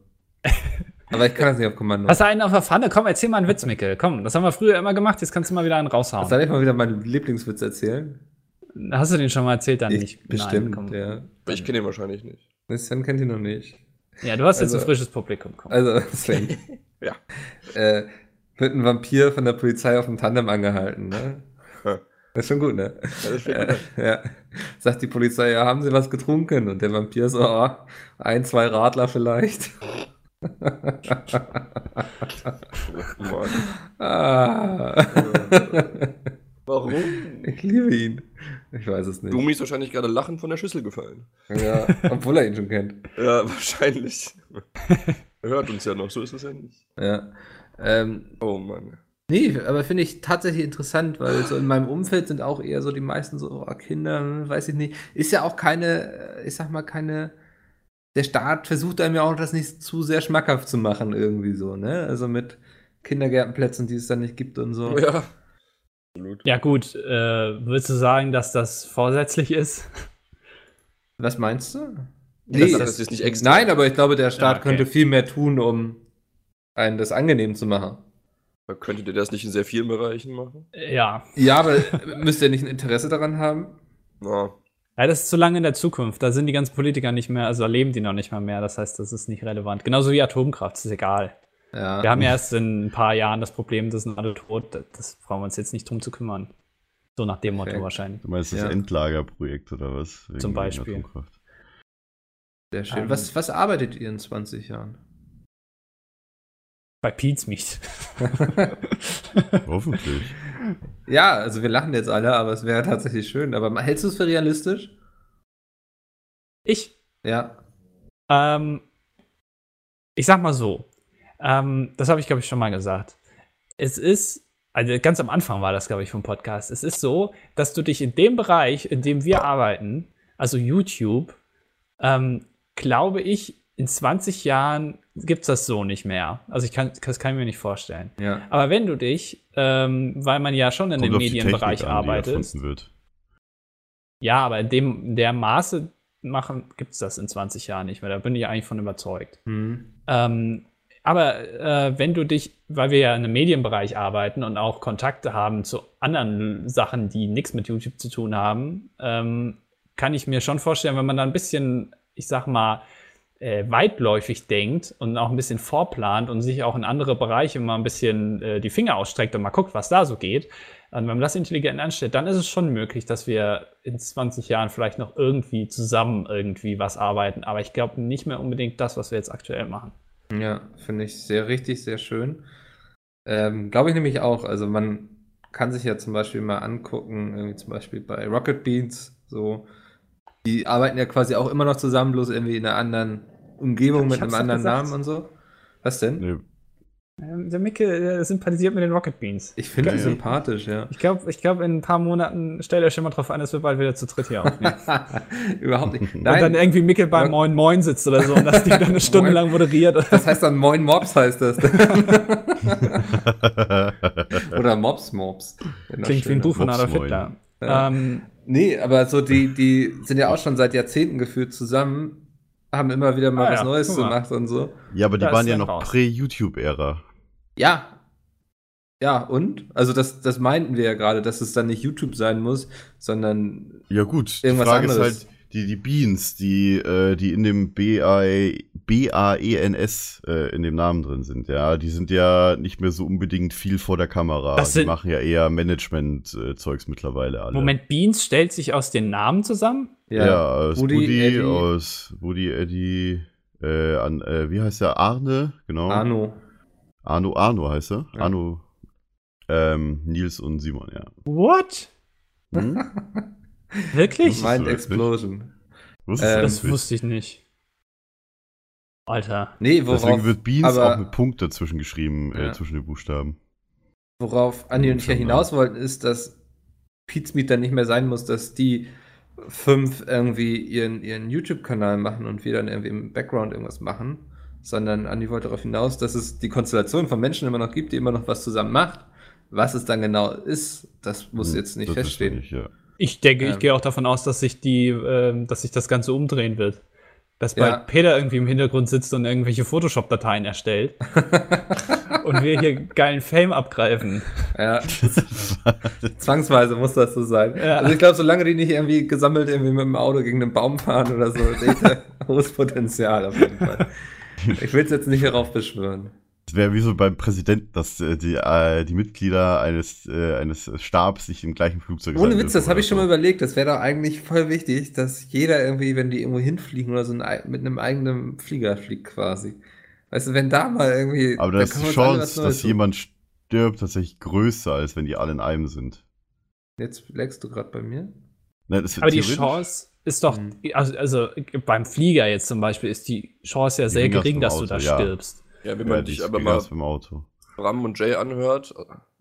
Aber ich kann das nicht auf Kommando. Hast du einen auf der Pfanne? Komm, erzähl mal einen Witz, Mikkel. Komm, das haben wir früher immer gemacht, jetzt kannst du mal wieder einen raushauen. Soll ich mal wieder meinen Lieblingswitz erzählen? Hast du den schon mal erzählt? Dann Ich- nicht. Bestimmt, Nein, komm. ja. Ich kenne ihn wahrscheinlich nicht. Sven kennt ihn noch nicht. Ja, du hast jetzt Also- ein frisches Publikum. Komm. Also, Sven. Ja. Äh, wird ein Vampir von der Polizei auf dem Tandem angehalten, ne? Das ist schon gut, ne? Ja, das fällt Äh, ja. Sagt die Polizei, ja, haben Sie was getrunken? Und der Vampir so, oh, ein, zwei Radler vielleicht. ein. Mann. ah. Warum? ich liebe ihn. Ich weiß es nicht. Dumi ist wahrscheinlich gerade lachend von der Schüssel gefallen. Ja, obwohl er ihn schon kennt. Ja, wahrscheinlich. er hört uns ja noch, so ist es ja nicht. Ja. Ähm, Oh Mann. Nee, aber finde ich tatsächlich interessant, weil so in meinem Umfeld sind auch eher so die meisten so oh, Kinder, weiß ich nicht. Ist ja auch keine, äh, ich sag mal, keine. Der Staat versucht einem ja auch das nicht zu sehr schmackhaft zu machen, irgendwie so, ne? Also mit Kindergärtenplätzen, die es dann nicht gibt und so. Ja. Absolut. Ja, gut. Äh, würdest du sagen, dass das vorsätzlich ist? Was meinst du? Das- das ist nicht extra. Nein, aber ich glaube, der Staat Ja, okay. könnte viel mehr tun, um einen das angenehm zu machen. Könntet ihr das nicht in sehr vielen Bereichen machen? Ja. Ja, aber müsst ihr nicht ein Interesse daran haben? Ja. Ja, das ist zu lange in der Zukunft. Da sind die ganzen Politiker nicht mehr, also leben die noch nicht mal mehr. Das heißt, das ist nicht relevant. Genauso wie Atomkraft, das ist egal. Ja. Wir haben ja erst in ein paar Jahren das Problem, das sind alle tot. Das- brauchen wir uns jetzt nicht drum zu kümmern. So nach dem Motto wahrscheinlich. Du meinst das Ja. Endlagerprojekt oder was? Wegen Zum Beispiel. Sehr schön. Ähm, was, was arbeitet ihr in 20 Jahren? Bei Pete's Meat. Hoffentlich. Ja, also wir lachen jetzt alle, aber es wäre tatsächlich schön. Aber hältst du es für realistisch? Ich Ja. Ähm, ich sag mal so, ähm, das habe ich, glaube ich, schon mal gesagt. Es ist, also ganz am Anfang war das, glaube ich, vom Podcast. Es ist so, dass du dich in dem Bereich, in dem wir arbeiten, also YouTube, ähm, glaube ich, in 20 Jahren gibt es das so nicht mehr. Also ich kann, das kann ich mir nicht vorstellen. Ja. Aber wenn du dich, ähm, weil man ja schon in Kommt dem Medienbereich an, arbeitet, ja, aber in dem in der Maße machen, gibt es das in 20 Jahren nicht mehr. Da bin ich eigentlich von überzeugt. Hm. Ähm, aber äh, wenn du dich, weil wir ja in einem Medienbereich arbeiten und auch Kontakte haben zu anderen Sachen, die nichts mit YouTube zu tun haben, ähm, kann ich mir schon vorstellen, wenn man da ein bisschen, ich sag mal, äh, weitläufig denkt und auch ein bisschen vorplant und sich auch in andere Bereiche mal ein bisschen äh, die Finger ausstreckt und mal guckt, was da so geht, und wenn man das intelligent anstellt, dann ist es schon möglich, dass wir in 20 Jahren vielleicht noch irgendwie zusammen irgendwie was arbeiten. Aber ich glaube nicht mehr unbedingt das, was wir jetzt aktuell machen. Ja, finde ich sehr richtig, sehr schön. Ähm, Glaube ich nämlich auch. Also man kann sich ja zum Beispiel mal angucken, irgendwie zum Beispiel bei Rocket Beans, so, die arbeiten ja quasi auch immer noch zusammen, bloß irgendwie in einer anderen Umgebung Ich mit einem anderen gesagt. Namen und so. Was denn? Nee, der Micke äh, sympathisiert mit den Rocket Beans. Ich finde die sympathisch, ja. Ich glaube, ich glaub, in ein paar Monaten stellt euch schon mal drauf an, dass wir bald wieder zu dritt hier aufnehmen. Überhaupt nicht. Und dann Nein, irgendwie Micke beim Rock- Moin Moin sitzt oder so und das Ding dann eine Stunde lang moderiert. das heißt dann Moin Mobs heißt das. Oder Mobs Mobs. Noch Klingt wie ein. Buch von Adolf. Hitler. Ja. Ähm, Nee, aber so die, die sind ja auch schon seit Jahrzehnten gefühlt zusammen, haben immer wieder mal Ah was ja, Neues gemacht und so. ja, aber die Da waren ja noch raus. prä-YouTube-Ära. Ja. Ja, und? Also das, das meinten wir ja gerade, dass es dann nicht YouTube sein muss, sondern Ja, gut. Irgendwas die Frage anderes. ist halt, die, die Beans, die, äh, die in dem B-A- B-A-E-N-S äh, in dem Namen drin sind, ja, die sind ja nicht mehr so unbedingt viel vor der Kamera. Das die machen ja eher Management-Zeugs mittlerweile alle. Moment, Beans stellt sich aus den Namen zusammen? Ja, aus Woody, Woody, Eddie. aus Woody, Eddie, äh, an, äh, wie heißt der? Arne, genau. Arno. Arno, Arno heißt er. Ja. Arno, ähm, Nils und Simon, ja. What? Hm? Wirklich? Mind Explosion. Wusstest Ähm, das wusste ich nicht. Alter. Nee, worauf, Deswegen wird Beans aber- auch mit Punkt dazwischen geschrieben, äh, Ja. zwischen den Buchstaben. worauf Andi und ich ja Schon, hinaus wollten, ist, dass Pete's Meet dann nicht mehr sein muss, dass die fünf irgendwie ihren, ihren YouTube-Kanal machen und wir dann irgendwie im Background irgendwas machen, sondern Andi wollte darauf hinaus, dass es die Konstellation von Menschen immer noch gibt, die immer noch was zusammen macht. Was es dann genau ist, das muss Hm, jetzt nicht feststehen. nicht, ja. Ich denke, ich Ähm. gehe auch davon aus, dass sich die, ähm, dass sich das Ganze umdrehen wird. Dass Ja. bald Peter irgendwie im Hintergrund sitzt und irgendwelche Photoshop-Dateien erstellt. und wir hier geilen Fame abgreifen. Ja, zwangsweise muss das so sein. Ja. Also ich glaube, solange die nicht irgendwie gesammelt irgendwie mit dem Auto gegen einen Baum fahren oder so, sehe ich da hohes Potenzial auf jeden Fall. Ich will es jetzt nicht darauf beschwören. Es wäre wie so beim Präsidenten, dass äh, die, äh, die Mitglieder eines, äh, eines Stabs sich im gleichen Flugzeug Ohne sein Witz, das habe ich schon mal überlegt. Das wäre doch eigentlich voll wichtig, dass jeder irgendwie, wenn die irgendwo hinfliegen oder so, ein, ei- mit einem eigenen Flieger fliegt quasi. Weißt du, wenn da mal irgendwie. Aber da ist die Chance, dass suchen. jemand stirbt, tatsächlich größer, als wenn die alle in einem sind. Jetzt lägst du gerade bei mir. Ne, das Aber die Chance ist doch, Mhm. also, also beim Flieger jetzt zum Beispiel, ist die Chance ja sehr gering, dass du Auto, da ja. stirbst. Ja, wenn man ist aber mal beim Auto. Bram und Jay anhört,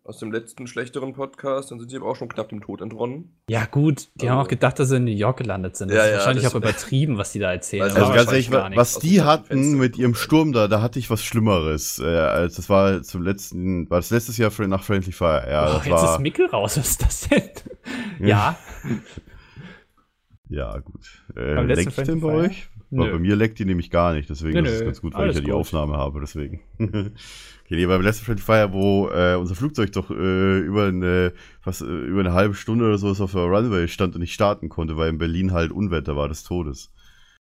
aus dem letzten schlechteren Podcast, dann sind sie aber auch schon knapp dem Tod entronnen. Ja, gut, die haben Also- auch gedacht, dass sie in New York gelandet sind. Das Ja, ist ja, wahrscheinlich das- auch übertrieben, was die da erzählen. Also Also ganz ehrlich, was die hatten Fenster mit ihrem. Sturm da, da hatte ich was Schlimmeres. Äh, als das war zum letzten, war das letztes Jahr für- nach Friendly Fire. Ja, Oh, das jetzt ist war, Mickel raus, was ist das denn? ja, ja gut. Äh, Friendly denn bei Fire? Weil bei mir leckt die nämlich gar nicht, deswegen Nö, ist es ganz gut, weil alles ich ja die gut. Aufnahme habe, deswegen. okay, nee, beim letzten Friendly Fire, wo äh, unser Flugzeug doch äh, über eine, fast äh, über eine halbe Stunde oder so auf der Runway stand und nicht starten konnte, weil in Berlin halt Unwetter war des Todes.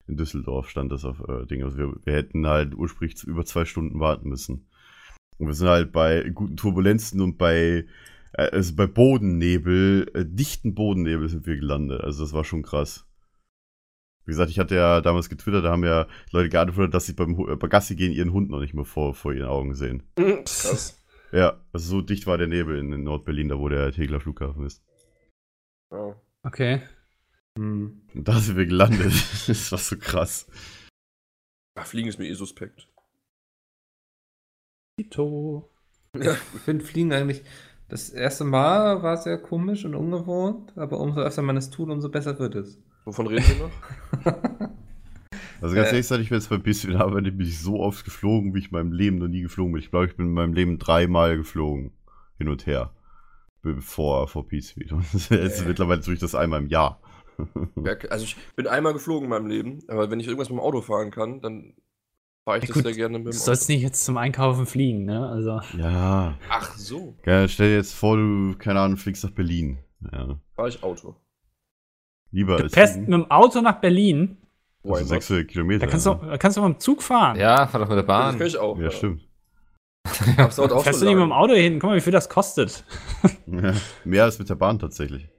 In Düsseldorf stand das auf äh, Ding. Also wir, wir hätten halt ursprünglich über zwei Stunden warten müssen. Und wir sind halt bei guten Turbulenzen und bei, äh, also bei Bodennebel, äh, dichten Bodennebel sind wir gelandet. Also das war schon krass. Wie gesagt, ich hatte ja damals getwittert, da haben ja Leute geantwortet, dass sie beim, äh, bei Gassi gehen ihren Hund noch nicht mehr vor, vor ihren Augen sehen. Krass. Ja, also so dicht war der Nebel in, in Nordberlin, da wo der Tegler Flughafen ist. Ja. okay. Hm. Und da sind wir gelandet. das war so krass. Ach, Fliegen ist mir eh suspekt. Tito. Ich finde Fliegen eigentlich. Das erste Mal war sehr komisch und ungewohnt, aber umso öfter man es tut, umso besser wird es. Wovon reden wir noch? Also ganz Äh. ehrlich gesagt, ich bin jetzt bei bisschen, aber bin ich so oft geflogen, wie ich in meinem Leben noch nie geflogen bin. Ich glaube, ich bin in meinem Leben dreimal geflogen. Hin und her. Vor, vor P-Speed. Und jetzt Äh. mittlerweile tue ich das einmal im Jahr. Also ich bin einmal geflogen in meinem Leben, aber wenn ich irgendwas mit dem Auto fahren kann, dann fahre ich Ja, das gut, sehr gerne mit Du dem Auto. sollst nicht jetzt zum Einkaufen fliegen, ne? Also. ja. Ach so, ja. Stell dir jetzt vor, du, keine Ahnung, fliegst nach Berlin. Ja. fahre ich Auto. Lieber Du als fährst mit dem Auto nach Berlin. Also not? 600 Kilometer. Da kannst, du, ja. da kannst du mit dem Zug fahren. Ja, fahr doch mit der Das Bahn. kann ich auch. ja, stimmt. Das dauert auch Fährst so du nicht mit dem. Auto hin? Guck mal, wie viel das kostet. Ja, mehr als mit der Bahn tatsächlich.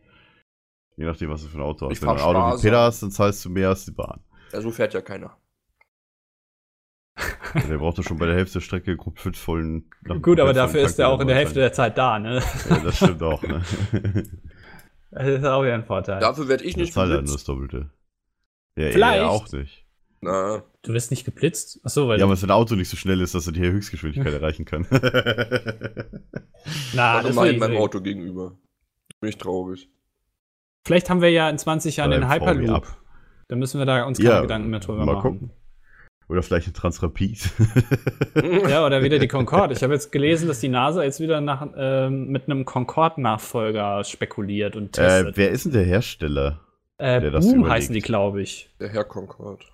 Je nachdem, was du für ein Auto hast. Ich Wenn du ein Auto wie sparsam. Peter hast, dann zahlst du mehr als die Bahn. Ja, so fährt ja keiner. Der braucht doch schon bei der Hälfte der Strecke grob fünf vollen. Gut, aber dafür ist er auch in der Hälfte der Zeit da, ne? Ja, das stimmt auch, ne? Das ist auch wieder ein Vorteil. Dafür werde ich nicht dann nur das geblitzt. Doppelte. Ja, Vielleicht. er auch nicht. Na, Du wirst nicht geblitzt? Achso, weil. Ja, aber wenn ein Auto nicht so schnell ist, dass er die Höchstgeschwindigkeit erreichen kann. na, warte das mal in meinem Auto gegenüber. Bin ich traurig. Vielleicht haben wir ja in 20 Jahren den Dann Hyperloop. ab. Da müssen wir da uns keine Ja, Gedanken mehr drüber mal machen. gucken. Oder vielleicht ein Transrapid. Ja, oder wieder die Concorde. Ich habe jetzt gelesen, dass die NASA jetzt wieder nach, ähm, mit einem Concorde-Nachfolger spekuliert und äh, testet. wer ist denn der Hersteller? Äh, der das Boom überlegt? heißen die, glaube ich. Der Herr Concorde.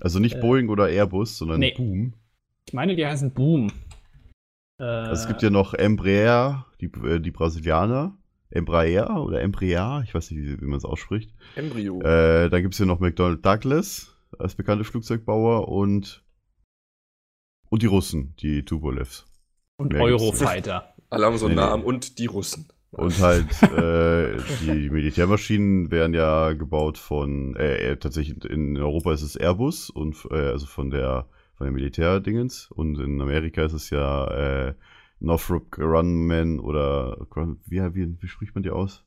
Also nicht Äh, Boeing oder Airbus, sondern nee. Boom. Ich meine, die heißen Boom. Äh, Also es gibt ja noch Embraer, die, äh, die Brasilianer. Embraer oder Embraer, ich weiß nicht, wie, wie man es ausspricht. Embryo. Äh, dann gibt es ja noch McDonnell Douglas als bekannte Flugzeugbauer und, und die Russen, die Tupolevs. und mehr Eurofighter. Alle haben so einen. Namen und die Russen. Und halt äh, die Militärmaschinen werden ja gebaut von, äh, äh, tatsächlich in Europa ist es Airbus und äh, also von der von der Militärdingens und in Amerika ist es ja äh, Northrop Grumman oder wie, wie, wie spricht man die aus?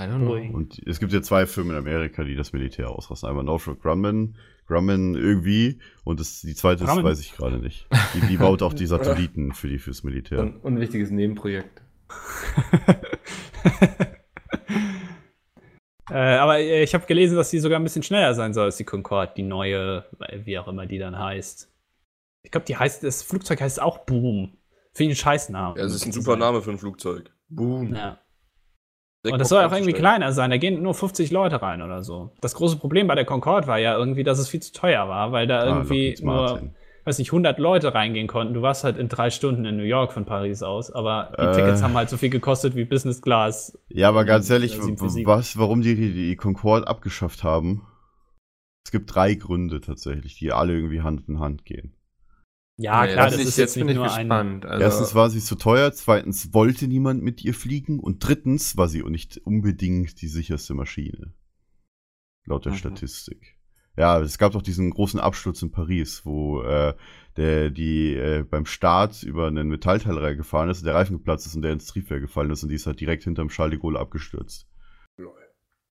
I don't know. Und es gibt ja zwei Firmen in Amerika, die das Militär ausrasten. Einmal Northrop Grumman, Grumman irgendwie und das, die zweite das Grumman. weiß ich gerade nicht. Die, die baut auch die Satelliten für die fürs Militär. Ein unwichtiges Nebenprojekt. äh, aber äh, ich habe gelesen, dass die sogar ein bisschen schneller sein soll als die Concorde, die neue, äh, wie auch immer die dann heißt. Ich glaube, die heißt, das Flugzeug heißt auch Boom. Finde ich einen Scheißnamen. Ja, das ist ein super sein. Name für ein Flugzeug. Boom. Ja. Und das soll auch irgendwie kleiner sein. Da gehen nur 50 Leute rein oder so. Das große Problem bei der Concorde war ja irgendwie, dass es viel zu teuer war, weil da Ah, irgendwie nur, weiß nicht, 100 Leute reingehen konnten. Du warst halt in drei Stunden in New York von Paris aus, aber die Äh. Tickets haben halt so viel gekostet wie Business Class. Ja, aber ganz ehrlich, 747. was, warum die die Concorde abgeschafft haben? Es gibt drei Gründe tatsächlich, die alle irgendwie Hand in Hand gehen. Ja, Nee, klar, das das ist jetzt jetzt bin nicht ich nur ein. gespannt. Also, Erstens war sie zu teuer, zweitens wollte niemand mit ihr fliegen und drittens war sie nicht unbedingt die sicherste Maschine. Laut der Mhm. Statistik. Ja, es gab doch diesen großen Absturz in Paris, wo äh, der die äh, beim Start über einen Metallteil gefahren ist und der Reifen geplatzt ist und der ins Triebwerk gefallen ist und die ist halt direkt hinterm Charles de Gaulle abgestürzt.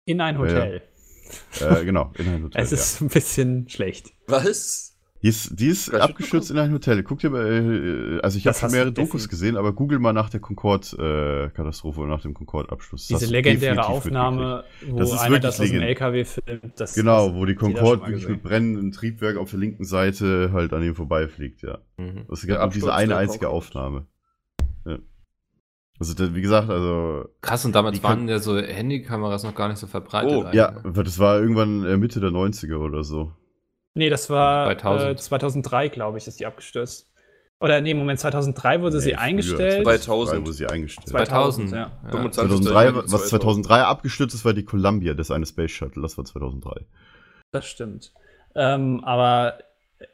In ein Hotel. Äh, genau, in ein Hotel. Es ist ein bisschen schlecht. Was? Die ist, die ist abgestürzt in ein Hotel. Guck dir mal, äh, also ich habe Das schon mehrere Dokus gesehen, aber google mal nach der Concorde-Katastrophe oder nach dem Concorde-Absturz. Das Diese legendäre Aufnahme, wo Das ist einer das aus dem LKW filmt. Das, Genau, das wo die Concorde wirklich mit brennendem Triebwerk auf der linken Seite halt an ihm vorbeifliegt, ja. Mhm. Es Der gab nur diese eine der einzige Concorde. Aufnahme. Ja. Also, wie gesagt, also, Krass, und damals waren ja so Handykameras noch gar nicht so verbreitet. Oh, ja, eigentlich. das war irgendwann äh, Mitte der 90er oder so. Nee, das war 2000. Äh, 2003, glaube ich, ist die abgestürzt. Oder nee, Moment, 2003 wurde Nee, sie früher, eingestellt. 2000. 2003 wurde sie eingestellt. 2000, 2000. ja. 25. 2003, Juli was 2003 abgestürzt ist, war die Columbia, das eine Space Shuttle, das war 2003. Das stimmt. Ähm, aber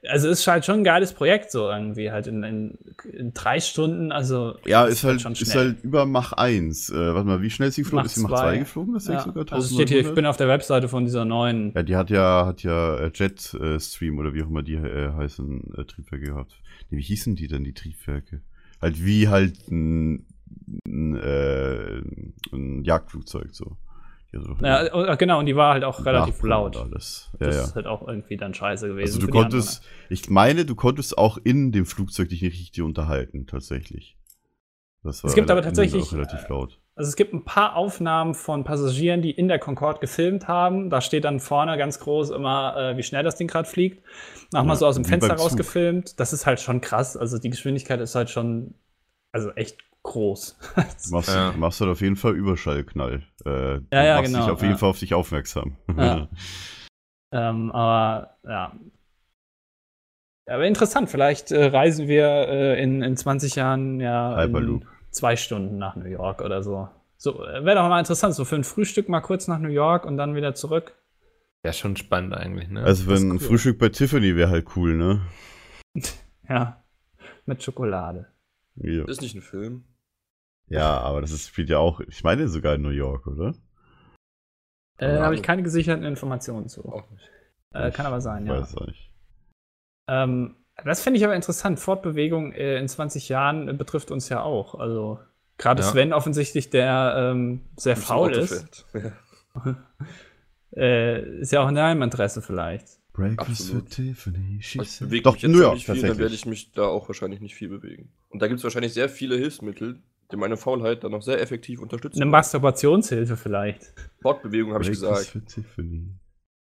also ist halt schon ein geiles Projekt, so irgendwie halt in, in, in drei Stunden, also Ja, ist halt, schon ist halt über Mach 1. Äh, warte mal, wie schnell ist sie geflogen? Mach ist sie Mach 2 zwei. geflogen? Das ja. sogar Also steht hier, ich 1900? bin auf der Webseite von dieser neuen. Ja, die hat ja, hat ja äh, Jetstream oder wie auch immer die äh, heißen, äh, Triebwerke gehabt. Nee, wie hießen die denn, die Triebwerke? Halt wie halt ein, ein, äh, ein Jagdflugzeug so. Doch Ja, äh, genau, und die war halt auch relativ laut. Alles. Ja, Das ja. ist halt auch irgendwie dann scheiße gewesen. Also du konntest, ich meine, du konntest auch in dem Flugzeug dich nicht richtig unterhalten, tatsächlich. Das war Es gibt aber tatsächlich, auch relativ laut. Also es gibt ein paar Aufnahmen von Passagieren, die in der Concorde gefilmt haben. Da steht dann vorne ganz groß immer, äh, wie schnell das Ding gerade fliegt. Nochmal Ja, so aus dem Fenster rausgefilmt. Das ist halt schon krass. Also die Geschwindigkeit ist halt schon, also echt groß. Du machst, Ja. du machst halt auf jeden Fall Überschallknall. Äh, du Ja, ja, machst genau, dich auf ja. jeden Fall auf dich aufmerksam. Ja. ähm, aber ja. Aber interessant, vielleicht äh, reisen wir äh, in, in 20 Jahren ja in zwei Stunden nach New York oder so. So, äh, wäre doch mal interessant, so für ein Frühstück mal kurz nach New York und dann wieder zurück. Ja, schon spannend eigentlich, ne? Also wenn ein cool. Frühstück bei Tiffany wäre halt cool, ne? Ja, mit Schokolade. Ja, Das ist nicht ein Film. Ja aber das ist, spielt ja auch, ich meine sogar in New York, oder? Äh, Keine habe ich keine gesicherten Informationen zu. Auch nicht. Äh, kann aber sein, Ich ja. Weiß auch nicht. Ähm, das finde ich aber interessant. Fortbewegung äh, in 20 Jahren äh, betrifft uns ja auch. Also gerade Ja. Sven offensichtlich, der ähm, sehr faul ist. Ja. äh, ist ja auch in deinem Interesse vielleicht. Breakfast Absolut. for Tiffany, Ich bewege Doch, mich jetzt New York, nicht viel, dann werde ich mich da auch wahrscheinlich nicht viel bewegen. Und da gibt es wahrscheinlich sehr viele Hilfsmittel, die meine Faulheit dann noch sehr effektiv unterstützen. Eine Masturbationshilfe vielleicht. Fortbewegung habe ich gesagt. ja nicht,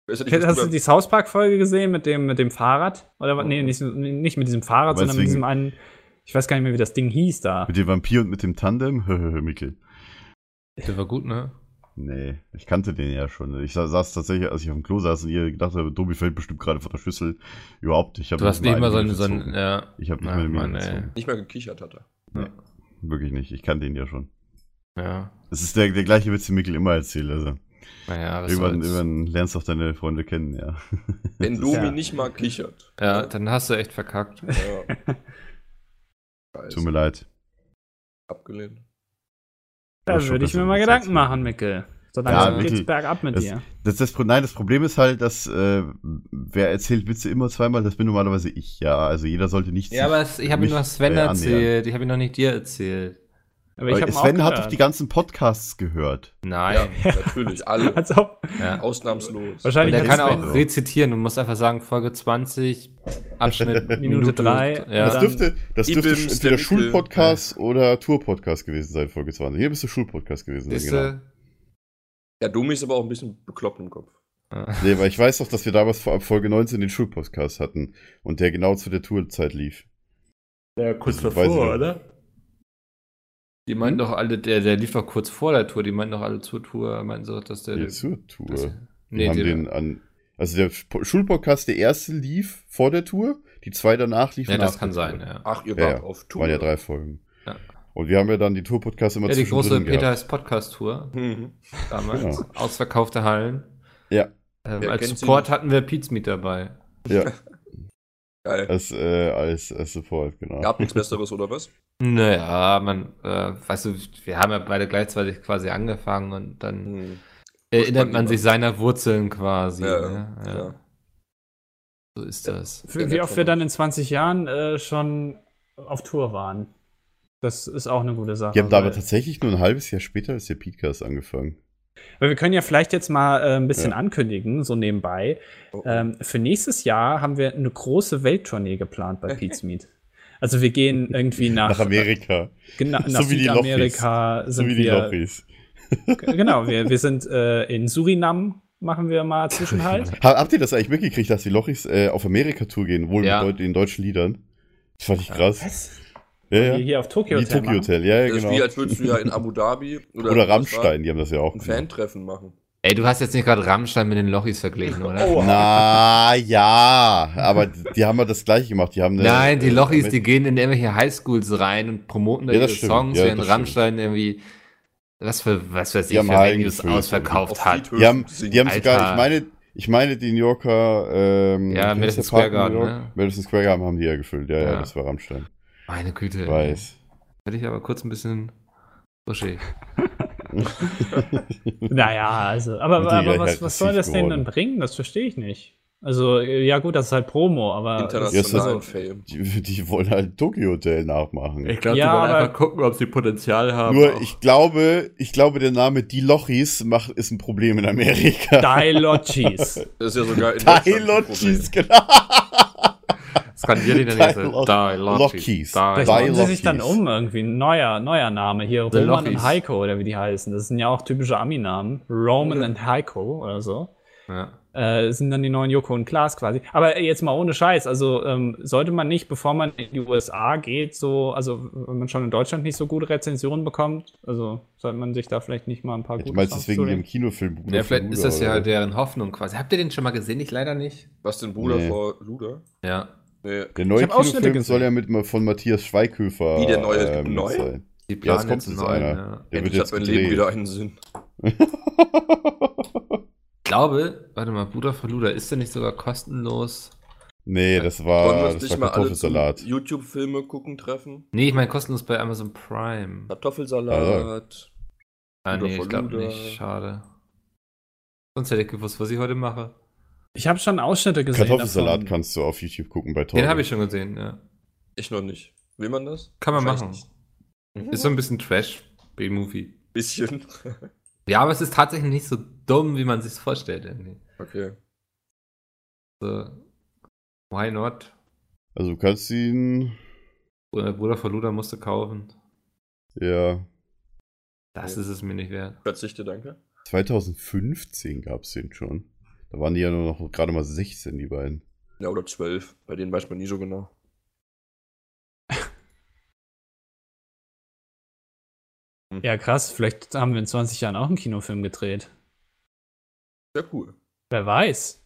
was Hast du die South Park-Folge gesehen mit dem, mit dem Fahrrad? Oder was? nee, nicht, nicht mit diesem Fahrrad, sondern du mit diesem einen, ich weiß gar nicht mehr, wie das Ding hieß da. Mit dem Vampir und mit dem Tandem? Mikkel. Der war gut, ne? Nee, ich kannte den ja schon. Ich sa- saß tatsächlich, als ich auf dem Klo saß und ihr gedacht habe, Tobi fällt bestimmt gerade von der Schüssel. Überhaupt. Ich hab Du hast nicht mal so eine ein, so ein, gezogen. ja. Ich habe nicht gezogen. nicht mehr gekichert hat er. Wirklich nicht. Ich kannte ihn ja schon. Ja. Es ist der, der gleiche Witz, den Mikkel immer erzählt. Also. Naja, Irgendwann, irgendwann lernst du auch deine Freunde kennen, ja. Wenn Domi ja- nicht mal kichert. Ja, dann hast du echt verkackt. Ja. Tut mir leid. Abgelehnt. Da würde ich mir mal Gedanken machen, Mickel. So Ja, langsam geht's bergab mit das- dir. Das, das, Pro- nein, das Problem ist halt, dass äh, wer erzählt Witze immer zweimal, das bin normalerweise ich, ja. Also jeder sollte nicht. Ja, aber es, ich habe mich, ihn noch Sven äh, annähern. erzählt. Ich habe ihn noch nicht dir erzählt. Aber Aber hab ihn Sven auch hat doch die ganzen Podcasts gehört. Ja, Nein. natürlich. Alle. Als ob, Ja. Ausnahmslos. Und wahrscheinlich der hat kann Sven- auch rezitieren. Du musst einfach sagen, Folge 20, Abschnitt Minute drei, Ja. Das dürfte, das dürfte entweder. Schulpodcast oder Tourpodcast gewesen sein, Folge 20. Hier bist du Schulpodcast gewesen sein, genau. Ja, Domi ist aber auch ein bisschen bekloppt im Kopf. Nee, weil ich weiß doch, dass wir damals vor ab Folge 19 den Schulpodcast hatten und der genau zu der Tourzeit lief. Ja, kurz Das weiß ich noch. oder? Die meinten doch alle, der, der lief doch kurz vor der Tour, die meinten doch alle zur Tour, meinten so, dass der. Die zur Tour. das, Wir nee, haben der, den an. Also der Schulpodcast, der erste lief vor der Tour, die zwei danach liefen ja, nach das kann der sein, Tour. ja. Ach, ihr Ja, wart ja. auf Tour. Waren ja drei Folgen. Ja. Und wir haben ja dann die Tourpodcasts immer Ja, die große zwischendrin Peter gehabt. ist Podcast-Tour Mhm. damals. Genau. Ausverkaufte Hallen. Ja, Ähm, als Support hatten wir Pizmeet dabei. ja, Geil. als, äh, als, als Support, genau. Gab nichts Besseres, oder was? Naja, man, äh, weißt du, wir haben ja beide gleichzeitig quasi angefangen und dann Hm. erinnert man sich seiner Wurzeln quasi. Ja, ne? ja. klar. So ist das. Für, wie oft wir dann in 20 Jahren äh, schon auf Tour waren. Das ist auch eine gute Sache. Die haben da aber tatsächlich nur ein halbes Jahr später als der Podcast angefangen. weil wir können ja vielleicht jetzt mal äh, ein bisschen Ja. ankündigen, so nebenbei. Oh, oh. Ähm, für nächstes Jahr haben wir eine große Welttournee geplant bei Pete's Meet. Also wir gehen irgendwie nach, Nach Amerika. Gena So nach wie die Lochis. Südamerika. So Sind wie die wir, Lochis. Genau, wir, wir sind äh, in Surinam, machen wir mal Zwischenhalt. Ha- Habt ihr das eigentlich mitgekriegt, dass die Lochis äh, auf Amerika-Tour gehen, wohl Ja. mit den deutschen Liedern? Das fand ich krass. Was? Ja, ja. hier auf Tokyo Wie Hotel Tokyo? Hotel, ja, ja, Das ist genau. wie, als würdest du ja in Abu Dhabi oder, Oder? Rammstein, die haben das ja auch. ein gemacht. Fantreffen machen. Ey, du hast jetzt nicht gerade Rammstein mit den Lochis verglichen, oder? Oh, Na ja, aber die, haben ja das gleiche gemacht. Die haben eine, Nein, die äh, Lochis, die gehen in irgendwelche Highschools rein und promoten da Ja, ihre stimmt. Songs, Ja, während das stimmt. Rammstein irgendwie was für was weiß Die ich haben für Venues ausverkauft Auf hat. Die haben, die haben sogar, ich meine, ich meine, die New Yorker, ähm, Ja, Madison Square Garden, ne? Madison Square Garden haben die ja gefüllt, ja, ja, Ja. das war Rammstein. Meine Güte. Ich weiß. Hätte ich aber kurz ein bisschen buschig. Naja, also, aber, die aber gleich was, was soll das denn geworden? dann bringen? Das verstehe ich nicht. Also, ja gut, das ist halt Promo, aber Internationalen das- Fame. Die, die wollen halt Tokyo Hotel nachmachen. glaube, Ja, aber- gucken, ob sie Potenzial haben. Nur, ich glaube, ich glaube, der Name Die Lochis macht, ist ein Problem in Amerika. Dilochis. Das ist ja sogar in Die Lochis, genau. Dir denn jetzt? Die Lockies. Vielleicht nennen sie sich dann um irgendwie. Ein neuer, neuer Name hier. The Roman Lockies. und Heiko oder wie die heißen. Das sind ja auch typische Ami-Namen. Roman und Heiko oder so. Ja. Äh, sind dann die neuen Joko und Klaas quasi. Aber jetzt mal ohne Scheiß. Also ähm, sollte man nicht, bevor man in die USA geht, so, also wenn man schon in Deutschland nicht so gute Rezensionen bekommt, also sollte man sich da vielleicht nicht mal ein paar Du gute meinst Songs deswegen dem Kinofilm Bruder ja, vielleicht von ist das ja oder? deren Hoffnung quasi. Habt ihr den schon mal gesehen? Ich leider nicht. Was denn Bruder Nee. vor Luda? Ja. Nee. Der neue Kinofilm soll ja mit von Matthias Schweighöfer Wie, der neue- ähm, neu? sein. Die Ja, es kommt jetzt einen einer. Ja. Der wird Endlich jetzt hat mein Leben wieder einen Sinn. Ich glaube, warte mal, Bruder von Luda, ist der nicht sogar kostenlos? nee, das war, uns das nicht war Kartoffelsalat. YouTube-Filme gucken treffen? Nee, ich meine kostenlos bei Amazon Prime. Kartoffelsalat. Ah, Bruder nee, ich glaube nicht. Schade. Sonst hätte ich gewusst, was ich heute mache. Ich habe schon Ausschnitte gesehen. Kartoffelsalat davon. kannst du auf YouTube gucken bei Torrent. Den habe ich schon gesehen, ja. Ich noch nicht. Will man das? Kann man machen. nicht. Ist so ein bisschen Trash, B-Movie. Bisschen. Ja, aber es ist tatsächlich nicht so dumm, wie man sich vorstellt. Irgendwie. okay. So, why not? Also du kannst ihn, Bruder Bruder von Luda musste kaufen. ja, Das Ja. ist es mir nicht wert. Verzichte, danke. 2015 gab es den schon. Da waren die ja nur noch gerade mal 16, die beiden. Ja, oder zwölf. Bei denen weiß man nie so genau. Ja, krass. Vielleicht haben wir in 20 Jahren auch einen Kinofilm gedreht. Sehr cool. Wer weiß.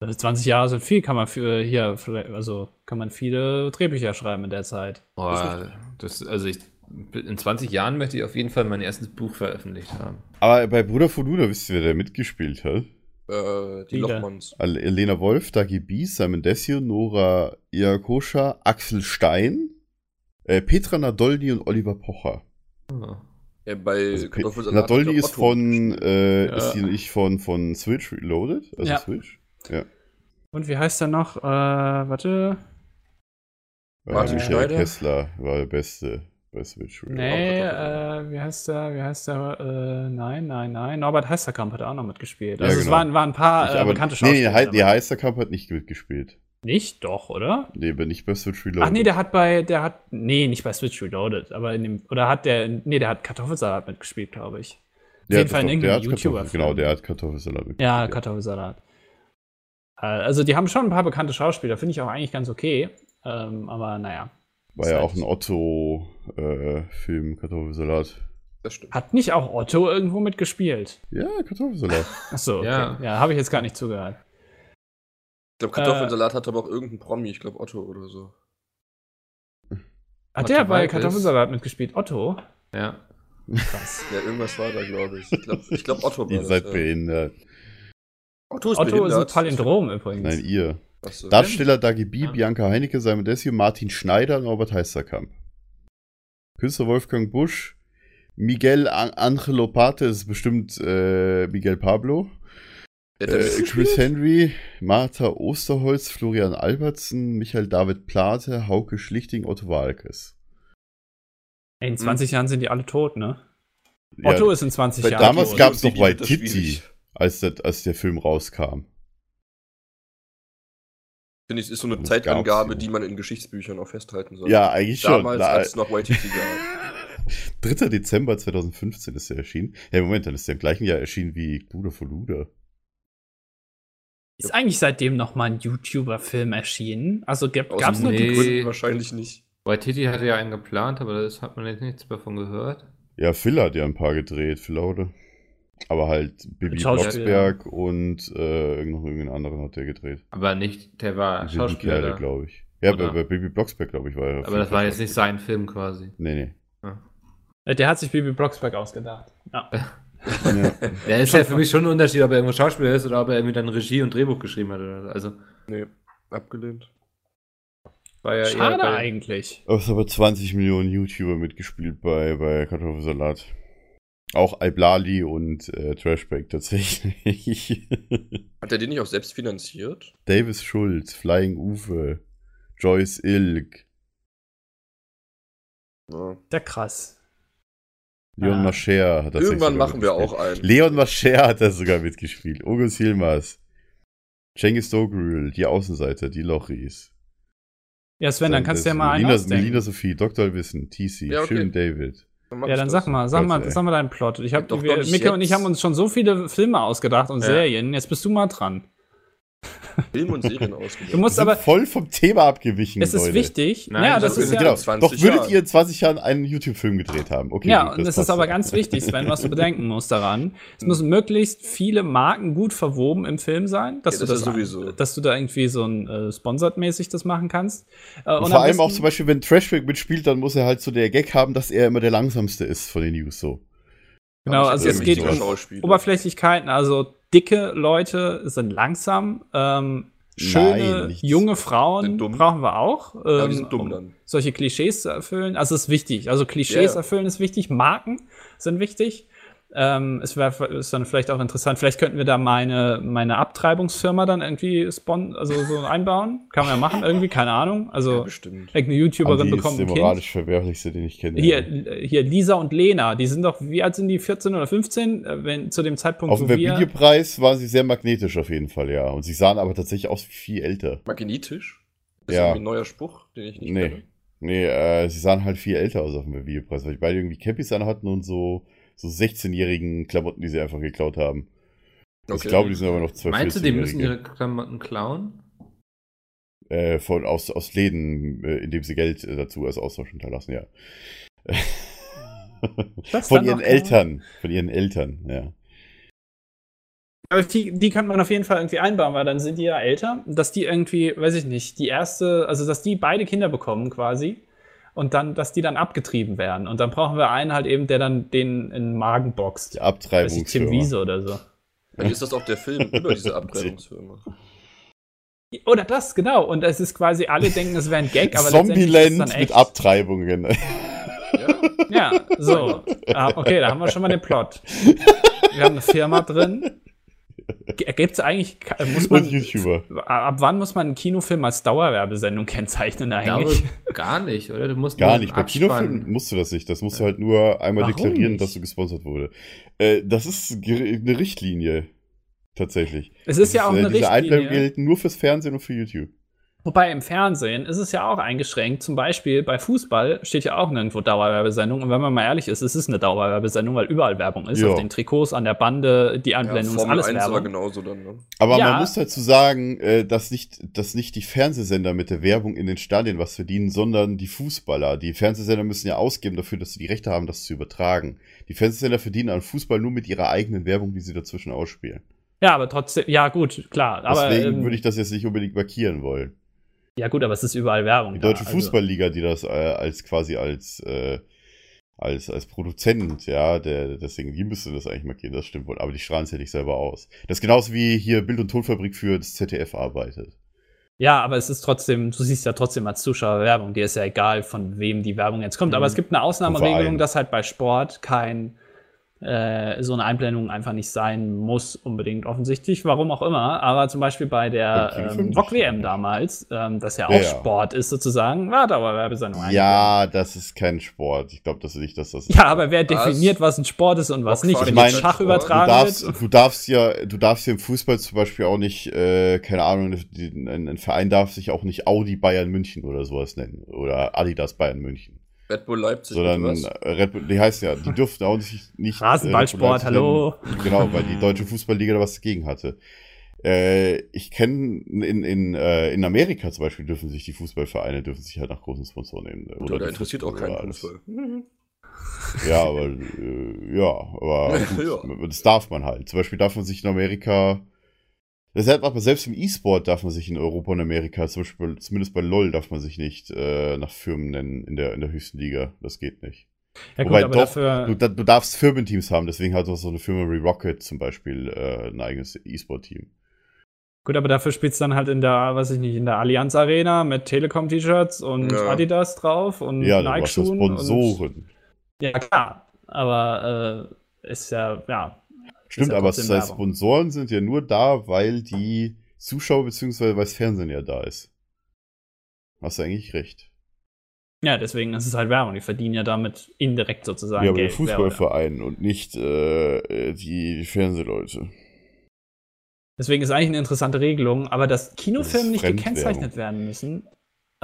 Also 20 Jahre sind viel, kann man für hier, vielleicht- also kann man viele Drehbücher schreiben in der Zeit. Boah, das, also ich, in 20 Jahren möchte ich auf jeden Fall mein erstes Buch veröffentlicht haben. Aber bei Bruder von Luda, wisst ihr, wer der mitgespielt hat? Äh, die. Lochmanns. Elena Wolf, Dagi Bies, Simon Desio, Nora Iakosha, Axel Stein, äh, Petra Nadolny und Oliver Pocher. Oh. Ja, bei Also, Pe- Kartoffelsalat Nadolny ist Otto von, äh, Ja. ist die nicht von, von Switch Reloaded? Also Ja. Switch? Und wie heißt er noch? Äh, warte. Martin äh, Schneider? Der Kessler war der Beste bei Switch Reloaded. Nee, äh, wie heißt der? Wie heißt der? Äh, nein, nein, nein. Norbert Heisterkamp hat auch noch mitgespielt. Ja, Also es genau. waren, waren ein paar Ich, äh, aber, bekannte nee, Schauspieler. nee, dabei. Heisterkamp hat nicht mitgespielt. Nicht, doch, oder? Nee, aber nicht bei Switch Reloaded. Ach nee, der hat bei, der hat, nee, nicht bei Switch Reloaded, aber in dem, oder hat der, nee, der hat Kartoffelsalat mitgespielt, glaube ich. der jeden Fall in doch- irgendeinem hat Kartoffel- YouTuber-Film. Genau, der hat Kartoffelsalat mitgespielt. Ja, Kartoffelsalat. Äh, Also die haben schon ein paar bekannte Schauspieler, finde ich auch eigentlich ganz okay. Ähm, aber naja. War ja auch ein Otto-Film, Kartoffelsalat. Das stimmt. Hat nicht auch Otto irgendwo mitgespielt? Ja, Kartoffelsalat. Achso, okay. Ja. Ja, habe ich jetzt gar nicht zugehört. Ich glaube, Kartoffelsalat hat aber auch irgendein Promi, ich glaube Otto oder so. Hat Otto der bei? Kartoffelsalat mitgespielt? Otto? Ja. Krass. Ja, irgendwas war da, glaube ich. Ich glaube, ich glaub, Otto war Ihr das, seid ja. behindert. Otto ist Otto ist ein behindert. Palindrom übrigens. Nein, ihr. Achso. Darsteller Dagi B, Ja. Bianca Heinecke, Simon Desio, Martin Schneider und Norbert Heisterkamp. Künstler Wolfgang Busch, Miguel An Angelo Pate, das ist bestimmt äh, Miguel Pablo. Äh, das Chris? Henry, Martha Osterholz, Florian Albertsen, Michael David Plate, Hauke Schlichting, Otto Walkes. Ey, in 20 Jahren sind die alle tot, ne? Ja, Otto ist in 20 bei Jahren damals tot. gab es noch bei wird das Titi, schwierig. als, der- als der Film rauskam. Finde ich, ist so eine Das Zeitangabe, die man in Geschichtsbüchern auch festhalten soll. Ja, eigentlich schon. Damals, als es noch Waititi gab. 3. Dezember 2015 ist er erschienen. Ja, Moment, dann ist er im gleichen Jahr erschienen wie Bruder von Luder. Ist eigentlich seitdem noch mal ein YouTuber-Film erschienen? Also gab, Aus gab's noch nee. die Gründen wahrscheinlich nicht. Waititi hatte ja einen geplant, aber das hat man jetzt nichts davon gehört. Ja, Phil hat ja ein paar gedreht, Phil Laude. Aber halt Bibi. Blocksberg und äh, noch irgendeinen anderen hat der gedreht. Aber nicht, der war Schauspieler. Glaube ich. Ja, bei, Oder? bei Bibi Blocksberg, glaube ich, war er. Aber das war jetzt nicht sein Film quasi. Nee, nee. Äh, Der hat sich Bibi Blocksberg ausgedacht. Ja. Ja. Der ist ja für mich schon ein Unterschied, ob er irgendwo Schauspieler ist oder ob er irgendwie dann Regie und Drehbuch geschrieben hat. Oder so. Also Nee, abgelehnt. war ja Schade eher bei, eigentlich. Aber es haben aber 20 Millionen YouTuber mitgespielt bei, bei Kartoffelsalat. Auch Iblali und äh, Trashback tatsächlich. Hat er den nicht auch selbst finanziert? Davis Schulz, Flying Uwe, Joyce Ilk, Ja. Sehr krass. Leon Ah. Mascher hat das Irgendwann sogar machen wir mitgespielt. auch einen. Leon Mascher hat da sogar mitgespielt. Ogos Hilmas. Cengiz Dogrül, die Außenseiter, die Lochis. Ja, Sven, dann kannst du ja mal einen Melina. Melina Sophie, Dr. Wissen, TC, Ja, okay. schön David. Mach Ja, dann das. sag mal, sag mal, sag mal deinen Plot. Ich hab, Doch wir, Micke und ich jetzt. haben uns schon so viele Filme ausgedacht und Ja. Serien. Jetzt bist du mal dran. Film und Serien ausgedacht. Du musst aber, voll vom Thema abgewichen, es ist Leute. wichtig. Nein, ja, das das ist ja, Genau. 20 Doch würdet Jahren. ihr in 20 Jahren einen YouTube-Film gedreht haben? Okay, Ja, gut, und das passt ist aber ganz wichtig, Sven, was du bedenken musst daran. Es müssen möglichst viele Marken gut verwoben im Film sein, dass, Ja, du, das das, ist sowieso. dass du da irgendwie so ein äh, Sponsored-mäßig das machen kannst. Äh, Und am vor allem auch zum Beispiel, wenn Trashback mitspielt, dann muss er halt so der Gag haben, dass er immer der langsamste ist von den News so. Genau, also es geht um. Oberflächlichkeiten, also dicke Leute sind langsam, ähm, schöne, Nein, junge Frauen brauchen wir auch. Ja, ähm, die sind dumm um dann. Solche Klischees zu erfüllen, also ist wichtig. Also Klischees Ja, ja. erfüllen ist wichtig, Marken sind wichtig. Ähm, es wäre ist dann vielleicht auch interessant, vielleicht könnten wir da meine, meine Abtreibungsfirma dann irgendwie spon also so einbauen. Kann man ja machen, irgendwie, keine Ahnung. Ja, Also bestimmt. irgendeine YouTuberin Andi ist bekommt der ein Kind. moralisch verwerflichste, den ich kenne. Hier, hier, Lisa und Lena, die sind doch, wie alt sind die, 14 oder 15, äh, wenn, zu dem Zeitpunkt, Auf wo dem wir... Videopreis waren sie sehr magnetisch auf jeden Fall, ja. Und sie sahen aber tatsächlich aus wie viel älter. Magnetisch? Ist Ja. irgendwie ein neuer Spruch, den ich nicht Nee. kenne. Nee, äh, sie sahen halt viel älter aus auf dem Videopreis, weil die beide irgendwie Cappies an hatten und so, so 16-jährigen Klamotten, die sie einfach geklaut haben. Also Okay. Ich glaube, die sind aber noch 12 Meinst du, die müssen 14-Jährige. ihre Klamotten klauen? Äh, von, aus, aus Läden, äh, indem sie Geld äh, dazu als Austausch hinterlassen, ja. Von ihren Eltern. Von ihren Eltern, ja. Aber die, die kann man auf jeden Fall irgendwie einbauen, weil dann sind die ja älter, dass die irgendwie, weiß ich nicht, die erste, also dass die beide Kinder bekommen quasi und dann, dass die dann abgetrieben werden. Und dann brauchen wir einen halt eben, der dann den in den Magen boxt. Die ich, Tim Abtreibungsfirma. Wiese oder so. Dann ist das auch der Film über diese Abbrennungsfirma. Oder das, genau. Und es ist quasi, alle denken, es wäre ein Gag, aber ist Zombieland dann mit echt. Abtreibungen. Ja? Ja, so. Ah, okay, da haben wir schon mal den Plot. Wir haben eine Firma drin. Gibt es eigentlich, muss man, Und YouTuber. ab wann muss man einen Kinofilm als Dauerwerbesendung kennzeichnen Ich glaube, eigentlich? gar nicht, oder? Du musst Gar nicht. Bei Kinofilmen musst du das nicht. Das musst du halt nur einmal Warum deklarieren, nicht? dass du gesponsert wurde. Äh, das ist eine Richtlinie. Tatsächlich. Es ist ja auch äh, eine Diese Einblendungen Richtlinie. gelten nur fürs Fernsehen und für YouTube. Wobei im Fernsehen ist es ja auch eingeschränkt. Zum Beispiel bei Fußball steht ja auch nirgendwo Dauerwerbesendung. Und wenn man mal ehrlich ist, es ist eine Dauerwerbesendung, weil überall Werbung ist. Ja. Auf den Trikots, an der Bande, die Ja, Anblendung ist Formel alles 1 war Werbung. genauso dann, ne? Aber Ja. man muss dazu sagen, äh, dass nicht, dass nicht die Fernsehsender mit der Werbung in den Stadien was verdienen, sondern die Fußballer. Die Fernsehsender müssen ja ausgeben dafür, dass sie die Rechte haben, das zu übertragen. Die Fernsehsender verdienen an Fußball nur mit ihrer eigenen Werbung, die sie dazwischen ausspielen. Ja, aber trotzdem, ja gut, klar. Aber, Deswegen ähm, würde ich das jetzt nicht unbedingt markieren wollen. Ja gut, aber es ist überall Werbung. Die da, deutsche also. Fußballliga, die das äh, als quasi als, äh, als, als Produzent, ja, der, deswegen, die müsste das eigentlich markieren, das stimmt wohl. Aber die strahlen es ja nicht selber aus. Das ist genauso wie hier Bild- und Tonfabrik für das ZDF arbeitet. Ja, aber es ist trotzdem, du siehst ja trotzdem als Zuschauer Werbung. Dir ist ja egal, von wem die Werbung jetzt kommt. Mhm. Aber es gibt eine Ausnahmeregelung, dass halt bei Sport kein äh, so eine Einblendung einfach nicht sein muss, unbedingt offensichtlich, warum auch immer. Aber zum Beispiel bei der ähm. VOG WM damals, ähm, das ja auch Ja, ja. Sport ist sozusagen, war Dauerwerbesendung. Ja, das ist kein Sport. Ich glaube das nicht, dass das. Ja, aber wer definiert, was ein Sport ist und was nicht? Wenn Ich meine, Schach du Du übertragen darfst, wird. du darfst ja, du darfst ja im Fußball zum Beispiel auch nicht, äh, keine Ahnung, ein, ein Verein darf sich auch nicht Audi Bayern München oder sowas nennen. Oder Adidas Bayern München. Red Bull Leipzig Sondern oder was? Red Bull, die heißt ja, die dürften auch nicht. nicht äh, Rasenballsport, hallo. Genau, weil die deutsche Fußballliga da was dagegen hatte. Äh, ich kenne in, in, äh, in Amerika zum Beispiel dürfen sich die Fußballvereine dürfen sich halt nach großen Sponsoren nehmen. Gut, aber da interessiert auch keinen oder alles. Fußball. Ja, aber äh, ja, aber gut, Ja. das darf man halt. Zum Beispiel darf man sich in Amerika, deshalb aber selbst im E-Sport darf man sich in Europa und Amerika, zum Beispiel, zumindest bei LOL darf man sich nicht äh, nach Firmen nennen in der, in der höchsten Liga. Das geht nicht. Ja, gut, Wobei aber doch, dafür. Du, du darfst Firmenteams haben, deswegen hat auch so eine Firma wie Rocket zum Beispiel äh, ein eigenes E-Sport-Team. Gut, aber dafür spielst du dann halt in der, weiß ich nicht, in der Allianz Arena mit Telekom-T-Shirts und Ja. Adidas drauf und Ja, Nike-Schuhen. und- Sponsoren. Ja, klar. Aber äh, ist ja, ja. Stimmt, aber das. Sponsoren sind ja nur da, weil die Zuschauer bzw. weil das Fernsehen ja da ist. Hast du eigentlich recht. Ja, deswegen ist es halt Werbung. Die verdienen ja damit indirekt sozusagen ja, aber der Geld. Fußballverein und nicht äh, äh, die, die Fernsehleute. Deswegen ist eigentlich eine interessante Regelung, aber dass Das Kinofilme ist nicht gekennzeichnet werden müssen.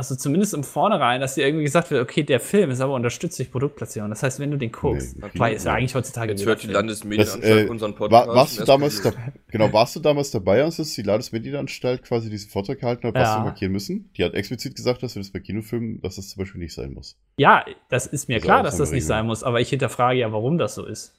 Also zumindest im Vornherein, dass dir irgendwie gesagt wird, okay, der Film ist aber unterstützt durch Produktplatzierung. Das heißt, wenn du den guckst, Nee, weil ist ja eigentlich heutzutage Jetzt hört die. Landesmedienanstalt Das, äh, unseren Podcast. War, warst, du damals da, genau, warst du damals dabei, als es die Landesmedienanstalt quasi diesen Vortrag gehalten hat, was Ja. wir markieren müssen? Die hat explizit gesagt, dass wir das bei Kinofilmen, dass das zum Beispiel nicht sein muss. Ja, das ist mir Also klar, auch dass das nicht Regel. sein muss, aber ich hinterfrage ja, warum das so ist.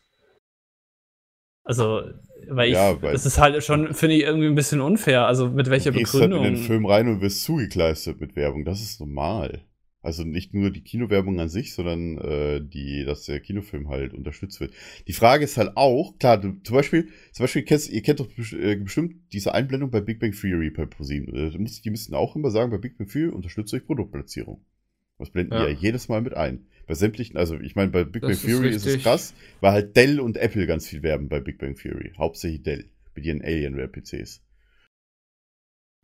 Also, weil ich, Ja, weil- das ist halt schon, finde ich, irgendwie ein bisschen unfair. Also, mit welcher du gehst halt Begründung? in den Film rein und wirst zugekleistert mit Werbung. Das ist normal. Also nicht nur die Kinowerbung an sich, sondern äh, die, dass der Kinofilm halt unterstützt wird. Die Frage ist halt auch, klar, du, zum Beispiel, zum Beispiel kennst, ihr kennt doch äh, bestimmt diese Einblendung bei Big Bang Theory bei ProSieben. Äh, du Die müssten auch immer sagen, bei Big Bang Theory unterstützt euch Produktplatzierung. Das blenden Ja. die ja jedes Mal mit ein. Bei sämtlichen, also ich meine, bei Big Das Bang ist Theory ist, es richtig. krass, weil halt Dell und Apple ganz viel werben bei Big Bang Theory. Hauptsächlich Dell mit ihren Alienware-PCs.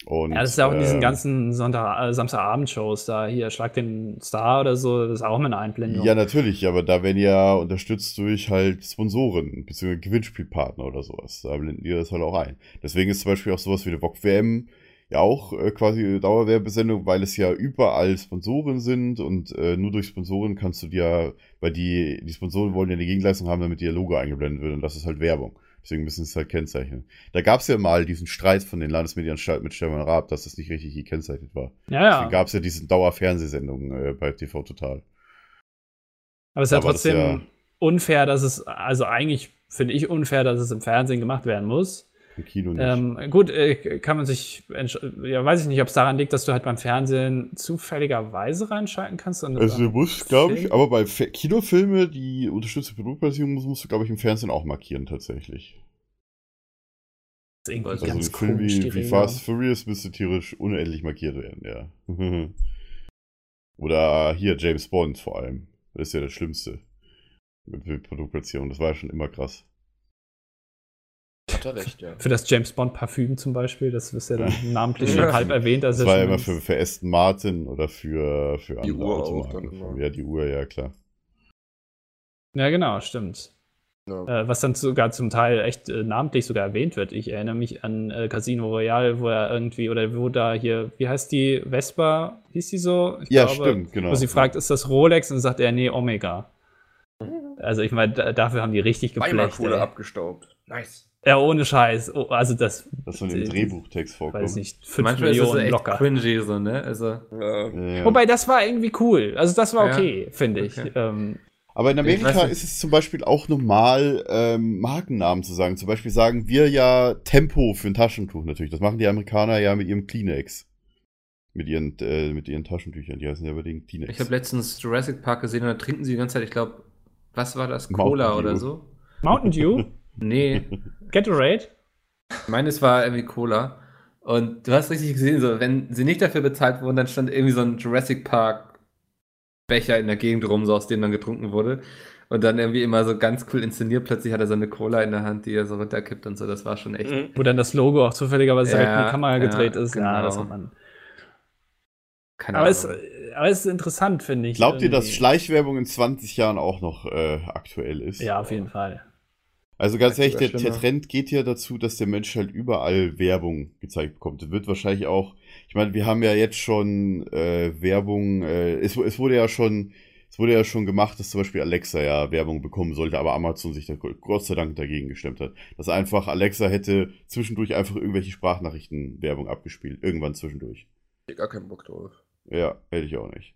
Und, ja, das ist ja auch in diesen ähm, ganzen Sonntag, äh, Samstagabend-Shows da. Hier, Schlag den Star oder so, das ist auch mit einer Einblendung. Ja, natürlich, aber da werden ja unterstützt durch halt Sponsoren bzw. Gewinnspielpartner oder sowas. Da blenden die das halt auch ein. Deswegen ist zum Beispiel auch sowas wie eine VOG WM ja auch äh, quasi eine Dauerwerbesendung, weil es ja überall Sponsoren sind und äh, nur durch Sponsoren kannst du dir, weil die, die Sponsoren wollen ja eine Gegenleistung haben, damit ihr Logo eingeblendet wird und das ist halt Werbung. Deswegen müssen sie es halt kennzeichnen. Da gab es ja mal diesen Streit von den Landesmedienanstalten mit Stefan Raab, dass das nicht richtig gekennzeichnet war. ja, Deswegen ja. gab es ja diese Dauerfernsehsendungen äh, bei TV Total. Aber es ist ja aber das trotzdem ja- unfair, dass es, also eigentlich finde ich unfair, dass es im Fernsehen gemacht werden muss. Im Kino nicht. Ähm, gut, äh, kann man sich, ja, weiß ich nicht, ob es daran liegt, dass du halt beim Fernsehen zufälligerweise reinschalten kannst. Und Also du musst, glaube ich, aber bei Fe- Kinofilme, die unterstützte Produktplatzierung musst, musst du, glaube ich, im Fernsehen auch markieren tatsächlich. ist irgendwie Also ganz ein Film wie, wie. Fast Furious müsste tierisch unendlich markiert werden, ja. Oder hier James Bond vor allem. Das ist ja das Schlimmste. Mit, mit Produktplatzierung. Das war ja schon immer krass. Hat er recht, ja. Für das James Bond Parfüm zum Beispiel, das ist ja dann namentlich schon halb erwähnt. Das Also war ja immer für, für Aston Martin oder für, für Die andere Uhr auch Automarken. dann immer. Ja, die Uhr, ja klar. Ja, genau, stimmt. ja. Äh, was dann sogar zum Teil echt äh, namentlich sogar erwähnt wird. Ich erinnere mich an äh, Casino Royale, wo er irgendwie, oder wo da hier, wie heißt die, Vespa, hieß die so? Ich Ja, stimmt, genau. Wo sie fragt, ist das Rolex? Und sagt er, nee, Omega. Also ich meine, da, dafür haben die richtig Zweimal geflecht. Kohle abgestaubt. Nice. Ja, ohne Scheiß. Oh, also das, Das von dem äh, Drehbuchtext vorkommt. weiß nicht, 5 Manchmal ist es so Millionen echt locker. cringy, so, ne? Also, Ja. Ja. Wobei, das war irgendwie cool. Also das war Ja. okay, finde ich. Okay. Ähm, Aber in Amerika ist es zum Beispiel auch normal, ähm, Markennamen zu sagen. Zum Beispiel sagen wir ja Tempo für ein Taschentuch natürlich. Das machen die Amerikaner ja mit ihrem Kleenex. Mit ihren, äh, mit ihren Taschentüchern. Die heißen ja bei den Kleenex. ich habe letztens Jurassic Park gesehen und da trinken sie die ganze Zeit, ich glaube, was war das? Mountain Cola Dew. oder so? Mountain Dew, Nee, Gatorade. meines war irgendwie Cola. Und du hast richtig gesehen, so, wenn sie nicht dafür bezahlt wurden, dann stand irgendwie so ein Jurassic Park Becher in der Gegend rum, so aus dem dann getrunken wurde. Und dann irgendwie immer so ganz cool inszeniert, plötzlich hat er so eine Cola in der Hand, die er so runterkippt und so. Das war schon echt. Mhm. Wo dann das Logo auch zufälligerweise direkt in Ja, die Kamera gedreht ja, ist. Ja, genau. das hat man. Keine Aber es, Ahnung. aber es ist interessant, finde ich. Glaubt ihr, dass irgendwie. Schleichwerbung in 20 Jahren auch noch äh, aktuell ist? Ja, auf jeden Fall. Also ganz ehrlich, der, der. Trend geht ja dazu, dass der Mensch halt überall Werbung gezeigt bekommt. Das wird wahrscheinlich auch, ich meine, wir haben ja jetzt schon äh, Werbung, äh, es, es wurde ja schon, es wurde ja schon gemacht, dass zum Beispiel Alexa ja Werbung bekommen sollte, aber Amazon sich da Gott sei Dank dagegen gestemmt hat. Dass einfach Alexa hätte zwischendurch einfach irgendwelche Sprachnachrichten Werbung abgespielt. Irgendwann zwischendurch. Ich hab gar keinen Bock drauf. Ja, hätte ich auch nicht.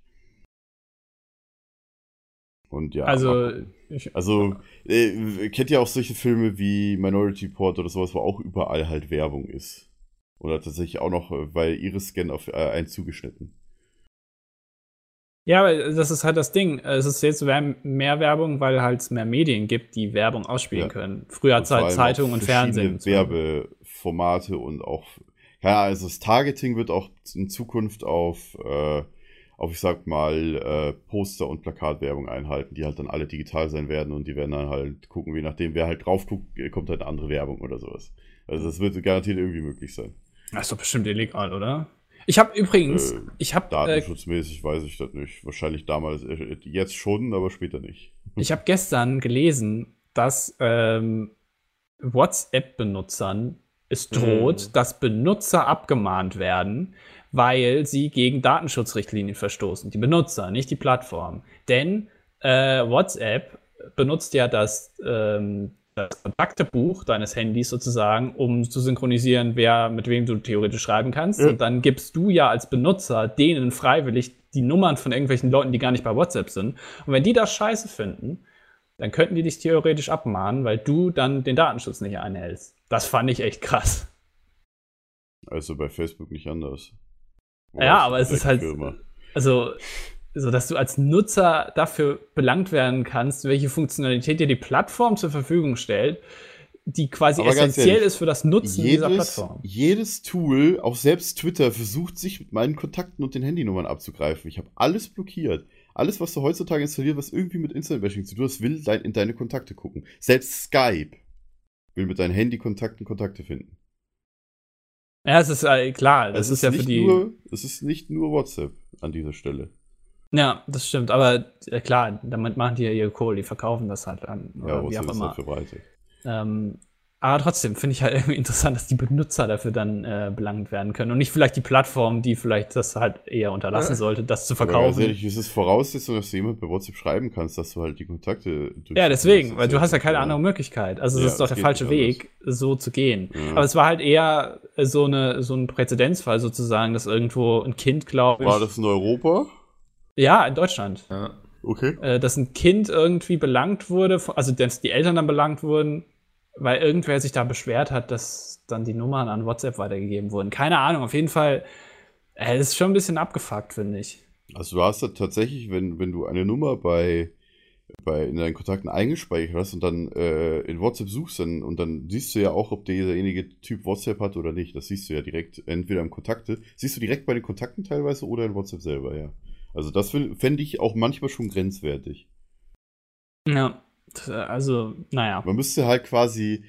Und ja. also, ich, Also, äh, kennt ihr auch solche Filme wie Minority Report oder sowas, wo auch überall halt Werbung ist? Oder tatsächlich auch noch, äh, weil Iris-Scan auf äh, einen zugeschnitten. ja, das ist halt das Ding. Es ist jetzt mehr Werbung, weil halt es mehr Medien gibt, die Werbung ausspielen Ja. können. Früher hat es halt Zeitung und Fernsehen. Werbeformate und auch, ja, also das Targeting wird auch in Zukunft auf, äh, auf ich sag mal, äh, Poster- und Plakatwerbung einhalten, die halt dann alle digital sein werden und die werden dann halt gucken, je nachdem, wer halt drauf guckt, äh, kommt halt eine andere Werbung oder sowas. Also das wird garantiert irgendwie möglich sein. Das ist doch bestimmt illegal, oder? Ich habe übrigens, Äh, ich habe äh, Datenschutzmäßig weiß ich das nicht. Wahrscheinlich damals, äh, jetzt schon, aber später nicht. ich habe gestern gelesen, dass ähm, WhatsApp-Benutzern es droht, Mhm. dass Benutzer abgemahnt werden, weil sie gegen Datenschutzrichtlinien verstoßen. Die Benutzer, nicht die Plattform. Denn äh, WhatsApp benutzt ja das, ähm, das Kontaktebuch deines Handys sozusagen, um zu synchronisieren, wer mit wem du theoretisch schreiben kannst. Ja. Und dann gibst du ja als Benutzer denen freiwillig die Nummern von irgendwelchen Leuten, die gar nicht bei WhatsApp sind. Und wenn die das scheiße finden, dann könnten die dich theoretisch abmahnen, weil du dann den Datenschutz nicht einhältst. Das fand ich echt krass. Also bei Facebook nicht anders. Ja, aber es ist halt- Firma. Also, so dass du als Nutzer dafür belangt werden kannst, welche Funktionalität dir die Plattform zur Verfügung stellt, die quasi Aber essentiell ehrlich, ist für das Nutzen dieser Jedes, Plattform. jedes Tool, auch selbst Twitter, versucht sich mit meinen Kontakten und den Handynummern abzugreifen. Ich habe alles blockiert. Alles, was du heutzutage installiert, was irgendwie mit Internet-Bashing zu tun hat, will dein, in deine Kontakte gucken. Selbst Skype will mit deinen Handykontakten Kontakte finden. Ja, es ist äh, klar, das es ist, ja für nicht die. Nur, es ist nicht nur WhatsApp an dieser Stelle. Ja, das stimmt, aber äh, klar, damit machen die ja ihre Kohle, die verkaufen das halt an. Ja, oder wie auch ist immer. halt verbreitet. Ähm, aber trotzdem finde ich halt irgendwie interessant, dass die Benutzer dafür dann äh, belangt werden können und nicht vielleicht die Plattform, die vielleicht das halt eher unterlassen sollte, das zu Aber verkaufen. es ist Voraussetzung, dass du jemand bei WhatsApp schreiben kannst, dass du halt die Kontakte Ja, deswegen, weil du hast ja keine andere Möglichkeit. Also Ja, das ist doch der falsche Weg, so zu gehen. Ja. Aber es war halt eher so, eine, so ein Präzedenzfall sozusagen, dass irgendwo ein Kind, glaube ich. War das in Europa? Ja, in Deutschland. Ja. Okay. Äh, dass ein Kind irgendwie belangt wurde, also dass die Eltern dann belangt wurden, weil irgendwer sich da beschwert hat, dass dann die Nummern an WhatsApp weitergegeben wurden. Keine Ahnung, auf jeden Fall. Äh, das ist schon ein bisschen abgefuckt, finde ich. Also du hast da tatsächlich, wenn, wenn du eine Nummer bei, bei in deinen Kontakten eingespeichert hast und dann äh, in WhatsApp suchst, dann, und dann siehst du ja auch, ob derjenige Typ WhatsApp hat oder nicht. Das siehst du ja direkt, entweder im Kontakte, siehst du direkt bei den Kontakten teilweise oder in WhatsApp selber, ja. Also das fände ich auch manchmal schon grenzwertig. Ja, also, naja. Man müsste halt quasi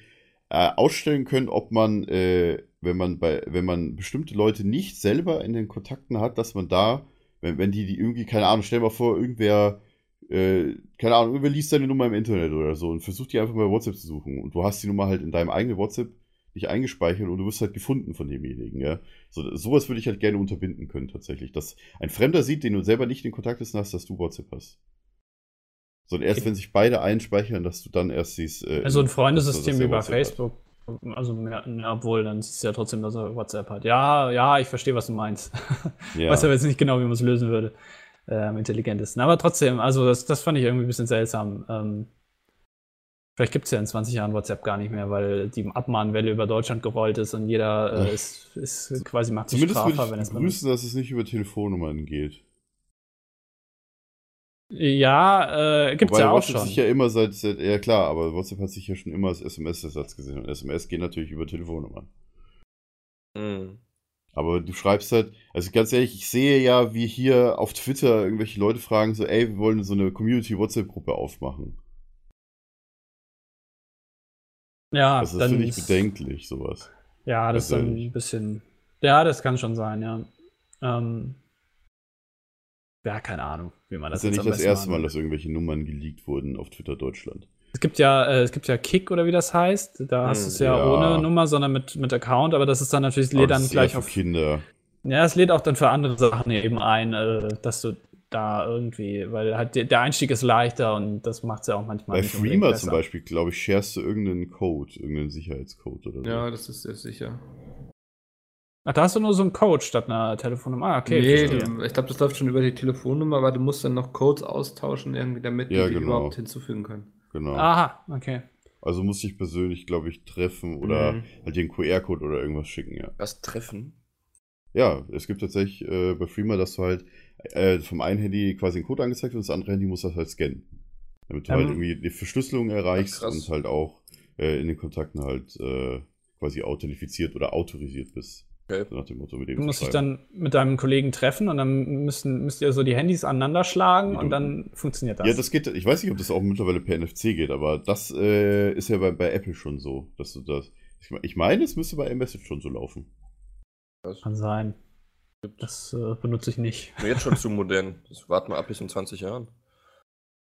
äh, ausstellen können, ob man, äh, wenn man bei, wenn man bestimmte Leute nicht selber in den Kontakten hat, dass man da, wenn, wenn die, die irgendwie, keine Ahnung, stell mal vor, irgendwer, äh, keine Ahnung, irgendwer liest deine Nummer im Internet oder so und versucht die einfach mal WhatsApp zu suchen und du hast die Nummer halt in deinem eigenen WhatsApp nicht eingespeichert und du wirst halt gefunden von demjenigen, ja. So, sowas würde ich halt gerne unterbinden können, tatsächlich. Dass ein Fremder sieht, den du selber nicht in Kontakt hast, dass du WhatsApp hast. Sondern erst, wenn sich beide einspeichern, dass du dann erst siehst. Äh, Also ein Freundesystem wie bei WhatsApp hat. Facebook. Also, ja, obwohl, dann siehst du ja trotzdem, dass er WhatsApp hat. Ja, ja, ich verstehe, was du meinst. Ja. Weiß aber jetzt nicht genau, wie man es lösen würde. Äh, am intelligentesten. Aber trotzdem, also das, das fand ich irgendwie ein bisschen seltsam. Ähm, vielleicht gibt es ja in 20 Jahren WhatsApp gar nicht mehr, weil die Abmahnwelle über Deutschland gerollt ist und jeder äh, ist, ist quasi macht sich Zumindest strafbar, würde wenn ich es benutzt. begrüßen, dass es nicht über Telefonnummern geht. Ja, äh, gibt's Wobei ja auch WhatsApp schon. sich ja immer seit, seit, ja klar, aber WhatsApp hat sich ja schon immer als SMS-Ersatz gesehen und SMS geht natürlich über Telefonnummern. Mhm. Aber du schreibst halt, also ganz ehrlich, ich sehe ja, wie hier auf Twitter irgendwelche Leute fragen, so, ey, wir wollen so eine Community-WhatsApp-Gruppe aufmachen. ja, Also das dann finde ich bedenklich, sowas. Ja, das ist ehrlich. ein bisschen. Ja, das kann schon sein, ja. Ähm, ja, keine Ahnung, wie man Das das ist ja nicht das erste Mal, dass irgendwelche Nummern geleakt wurden auf Twitter Deutschland. Es gibt ja, äh, es gibt ja Kick oder wie das heißt. Da hast Hm, du es ja, ja. ohne Nummer, sondern mit, mit Account, aber das ist dann natürlich, lädt das dann ist gleich auf. Kinder. Ja, es lädt auch dann für andere Sachen eben ein, äh, dass du da irgendwie, weil halt der, der Einstieg ist leichter und das macht es ja auch manchmal Bei Freema zum Beispiel, glaube ich, sharest du irgendeinen Code, irgendeinen Sicherheitscode oder so. ja, das ist sehr sicher. Ach, da hast du nur so einen Code statt einer Telefonnummer. Ah, okay. nee, verstehe. ich glaube, das läuft schon über die Telefonnummer, aber du musst dann noch Codes austauschen, irgendwie, damit Ja, die genau. überhaupt hinzufügen können. Genau. Aha, okay. Also muss ich persönlich, glaube ich, treffen oder Mhm. halt den QR-Code oder irgendwas schicken, ja. Das Treffen. Ja, es gibt tatsächlich äh, bei Freema, dass du halt äh, vom einen Handy quasi einen Code angezeigt wird und das andere Handy muss das halt scannen. Damit du Ähm, halt irgendwie die Verschlüsselung erreichst und halt auch äh, in den Kontakten halt äh, quasi authentifiziert oder autorisiert bist. Okay. So nach dem Motto, mit dem Du musst dich dann mit deinem Kollegen treffen und dann müssen, müsst ihr so die Handys aneinander schlagen und du- dann funktioniert das. Ja, das geht, ich weiß nicht, ob das auch mittlerweile per NFC geht, aber das äh, ist ja bei, bei Apple schon so, dass du das. Ich, me- ich meine, es müsste bei iMessage schon so laufen. kann sein. Das äh, benutze ich nicht. Jetzt schon zu modern. Das warten wir ab bis in 20 Jahren.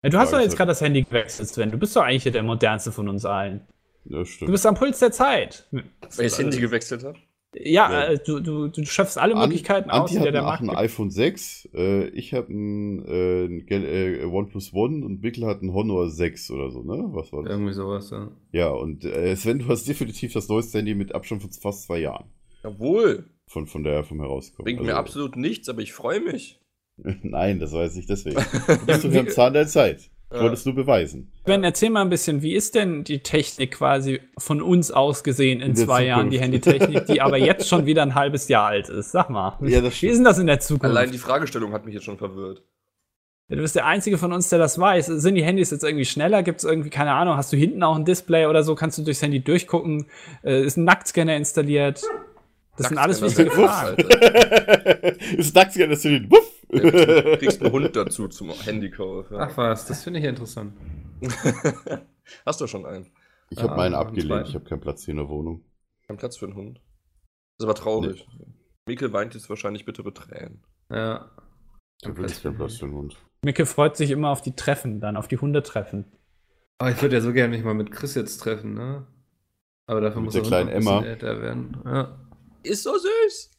Ja, du hast Ja, doch ich jetzt gerade das Handy gewechselt, Sven. Du bist doch eigentlich der modernste von uns allen. Ja, Du stimmt. bist am Puls der Zeit. Welches Handy gewechselt hat? Ja, Ja. äh, du, du, du schöpfst alle An- Möglichkeiten aus, Anti die hat dir der ein, auch Markt ein gibt. iPhone 6, äh, ich habe ein, äh, ein äh, OnePlus One und Mikkel hat ein Honor 6 oder so, ne? Was war das? Irgendwie sowas, ja. Ja, und äh, Sven, du hast definitiv das neueste Handy mit Abstand von fast zwei Jahren Jawohl. von, von der vom Herauskommen. Bringt mir Also- absolut nichts, aber ich freue mich. Nein, das jetzt nicht deswegen. Du bist doch am Zahn der Zeit. Ich wollte es nur beweisen. Ben, erzähl mal ein bisschen, wie ist denn die Technik quasi von uns aus gesehen in, In zwei Jahren, die Zukunft. Handytechnik, die aber jetzt schon wieder ein halbes Jahr alt ist? Sag mal. Ja, das Wie ist denn das in der Zukunft? Allein die Fragestellung hat mich jetzt schon verwirrt. Du bist der Einzige von uns, der das weiß. Sind die Handys jetzt irgendwie schneller? Gibt es irgendwie, keine Ahnung, hast du hinten auch ein Display oder so? Kannst du durchs Handy durchgucken? Äh, ist ein Nacktscanner installiert? Das sind alles wichtige Fragen. Ist DAX ja, dass du den Wuff. Du kriegst einen Hund dazu zum Handykauf. Ja. Ach was, das finde ich interessant. Hast du schon einen? Ich habe Ah, meinen einen abgelehnt. Ich habe keinen Platz hier in der Wohnung. Kein Platz für einen Hund. ist aber traurig. Mikkel weint jetzt wahrscheinlich bittere Tränen. Ja. Ich habe wirklich keinen Platz für den Hund. Micke freut sich immer auf die Treffen, dann auf die Hundetreffen. Aber ich würde ja so gerne mich mal mit Chris jetzt treffen, ne? Aber dafür Mit muss der er kleinen noch ein bisschen Emma. älter werden. Ja. Ist so süß.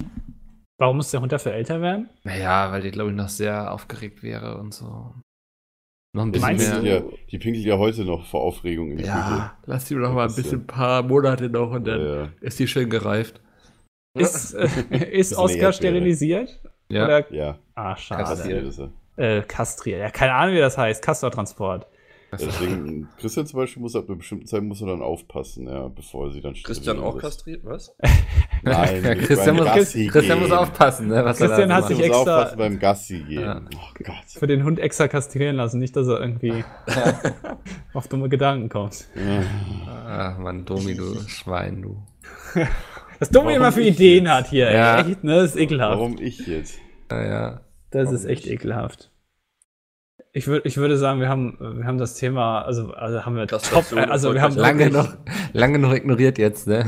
Warum muss der Hund dafür älter werden? Naja, weil die, glaube ich, noch sehr aufgeregt wäre und so. Noch ein bisschen mehr. du? Ja, die pinkelt ja heute noch vor Aufregung in die Ja, lass die doch mal ein bisschen, paar Monate noch und Küche. dann Ja, ja. ist die schön gereift. Ist, äh, ist Oscar sterilisiert? Ja. Oder? ja, Ah, schade. kastriert ist er. Äh, kastriert. Ja, keine Ahnung, wie das heißt. Castortransport. Ja, deswegen, Christian zum Beispiel muss ab einer bestimmten Zeit muss er dann aufpassen, ja, bevor sie dann Christian auch kastriert, was? Nein, Ja, Christian, muss, Gassi Christian muss aufpassen, ne? Was Christian er hat sich extra- aufpassen beim Gassi gehen. Ja. Oh Gott. Für den Hund extra kastrieren lassen, nicht, dass er irgendwie auf dumme Gedanken kommt. Ach, Mann, Domi, du Schwein, du. Was Domi immer für ich Ideen jetzt? hat hier, ey. Ja. Echt, ne? Das ist ekelhaft. Warum ich jetzt? Naja. Das Warum ist echt nicht? ekelhaft. Ich, würd, ich würde sagen, wir haben, wir haben das Thema, also, also haben wir top, Kastration also wir haben Lange noch, lange noch ignoriert jetzt, ne?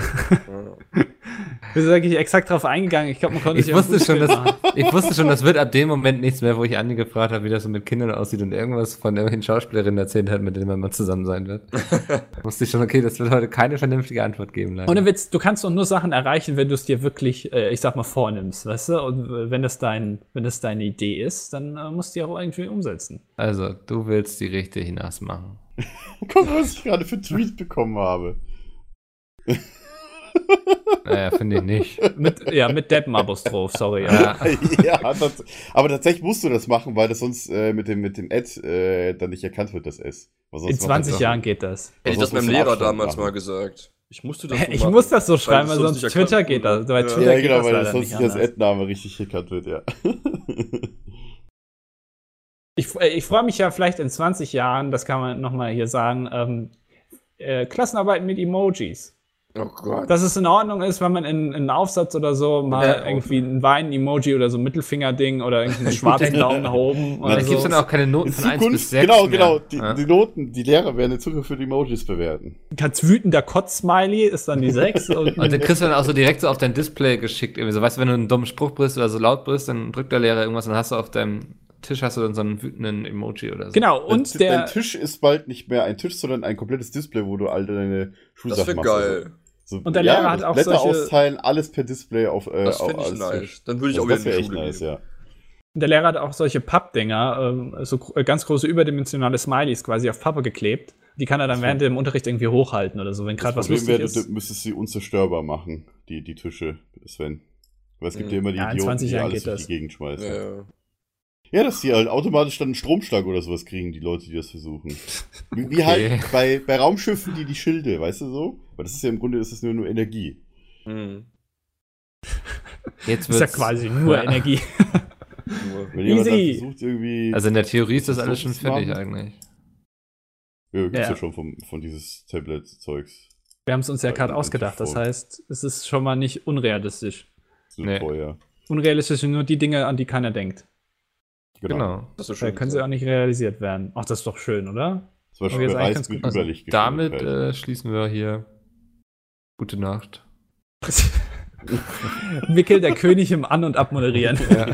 Wir sind wirklich exakt drauf eingegangen. Ich glaube, man konnte Ich wusste gut schon, dass, machen. ich wusste schon, das wird ab dem Moment nichts mehr, wo ich Andi gefragt habe, wie das so mit Kindern aussieht und irgendwas von irgendwelchen Schauspielerinnen erzählt hat, mit denen man mal zusammen sein wird. wusste ich schon, okay, das wird heute keine vernünftige Antwort geben. leider. Ohne Witz, du kannst doch nur Sachen erreichen, wenn du es dir wirklich, äh, ich sag mal, vornimmst, weißt du? Und wenn das dein, wenn das deine Idee ist, dann äh, musst du die auch irgendwie umsetzen. Also, du willst die richtig nass machen. Guck, was ich gerade für einen Tweet bekommen habe. Naja, finde ich nicht. Mit, ja, mit Deppen-Apostroph, sorry. Ja. Ja. das, aber tatsächlich musst du das machen, weil das sonst äh, mit dem, mit dem Ad äh, dann nicht erkannt wird, das S. In macht 20 das- Jahren geht das. Hätte ich das meinem Lehrer Abstand damals machen. mal gesagt. Ich musste das so Ich machen, muss das so schreiben, weil sonst Twitter geht das. Bei Ja. Twitter Ja, geht genau, das weil das sonst nicht anders. Ad-Name richtig erkannt wird, ja. Ich, äh, ich freue mich ja vielleicht in 20 Jahren, das kann man nochmal hier sagen, ähm, äh, Klassenarbeiten mit Emojis. Oh Gott. Dass es in Ordnung ist, wenn man in, in einen Aufsatz oder so mal Ja. irgendwie ein Wein-Emoji oder so ein Mittelfinger-Ding oder irgendeinen schwarzen Daumen nach oben oder Da Also, gibt es so. dann auch keine Noten In von 1 bis Zukunft, 6 genau, mehr. genau, die, Ja. die Noten, die Lehrer werden in Zukunft für die Emojis bewerten. Ganz wütender Kotz-Smiley ist dann die 6. und, Und dann kriegst du dann auch so direkt so auf dein Display geschickt. Irgendwie so, weißt du, wenn du einen dummen Spruch brichst oder so laut bist, dann drückt der Lehrer irgendwas und dann hast du auf deinem Tisch hast du dann so einen wütenden Emoji oder so. genau, Dein und Ti- der, Dein Tisch ist bald nicht mehr ein Tisch, sondern ein komplettes Display, wo du all deine Das Schulsachen wäre machst. geil. So, Und der Lehrer hat auch Blätter solche- austeilen, alles per Display auf äh, Das finde ich nice. Dann würde ich Also auch wieder in die Schule nice, gehen. ja. der Lehrer hat auch solche Pappdinger, ähm, so äh, ganz große überdimensionale Smileys quasi auf Pappe geklebt. Die kann er dann während dem Unterricht irgendwie hochhalten oder so, wenn gerade was lustig wäre, ist. du müsstest sie unzerstörbar machen, die, die Tische, Sven. Weil es gibt Mhm. ja immer die Ja, Idioten, 20 die alles durch das. die Gegend schmeißen. Ja, Ja, ja. dass die halt automatisch dann einen Stromschlag oder sowas kriegen, die Leute, die das versuchen. Wie, wie Okay. halt bei, bei Raumschiffen die die Schilde, weißt du so? Weil das ist ja im Grunde das ist nur, nur Energie. Hm. Jetzt Das ist ja wird's- quasi nur Ja. Energie. Wenn jemand dann Easy. versucht irgendwie... Also in der Theorie ist das alles schon fertig machen? eigentlich. ja, gibt's ja, Ja. schon vom, von dieses Tablet-Zeugs. Wir haben es uns ja Weil gerade ausgedacht, das heißt, es ist schon mal nicht unrealistisch. So Nee. teuer. Unrealistisch sind nur die Dinge, an die keiner denkt. Genau. Das ist so Da schön. können sie auch nicht realisiert werden. Ach, das ist doch schön, oder? Zum Beispiel Aber jetzt bei eigentlich Reis ganz mit gut. Also Überlicht. damit äh, schließen wir hier. Gute Nacht. Wickel der König im An- und Abmoderieren. Ja.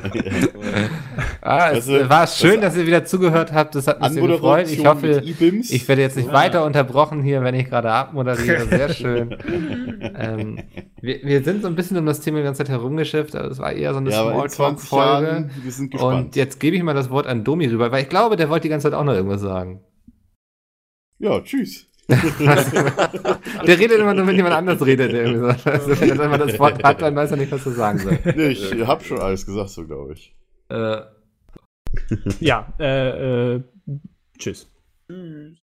Ah, es Also, war schön, das- dass ihr wieder zugehört habt. Das hat mich sehr gefreut. Ich hoffe, ich werde jetzt nicht Ja. weiter unterbrochen hier, wenn ich gerade abmoderiere. Sehr schön. ähm, wir, wir sind so ein bisschen um das Thema die ganze Zeit herumgeschifft, aber es war eher so eine ja, aber in 20 Smalltalk-Folge. Und jetzt gebe ich mal das Wort an Domi rüber, weil ich glaube, der wollte die ganze Zeit auch noch irgendwas sagen. ja, tschüss. Der redet immer nur, wenn jemand anders redet. Irgendwie so. Also, wenn er das Wort hat, dann weiß er nicht, was er sagen soll. Nee, ich hab schon alles gesagt, so glaube ich. Äh, Ja, äh, äh, tschüss. Tschüss.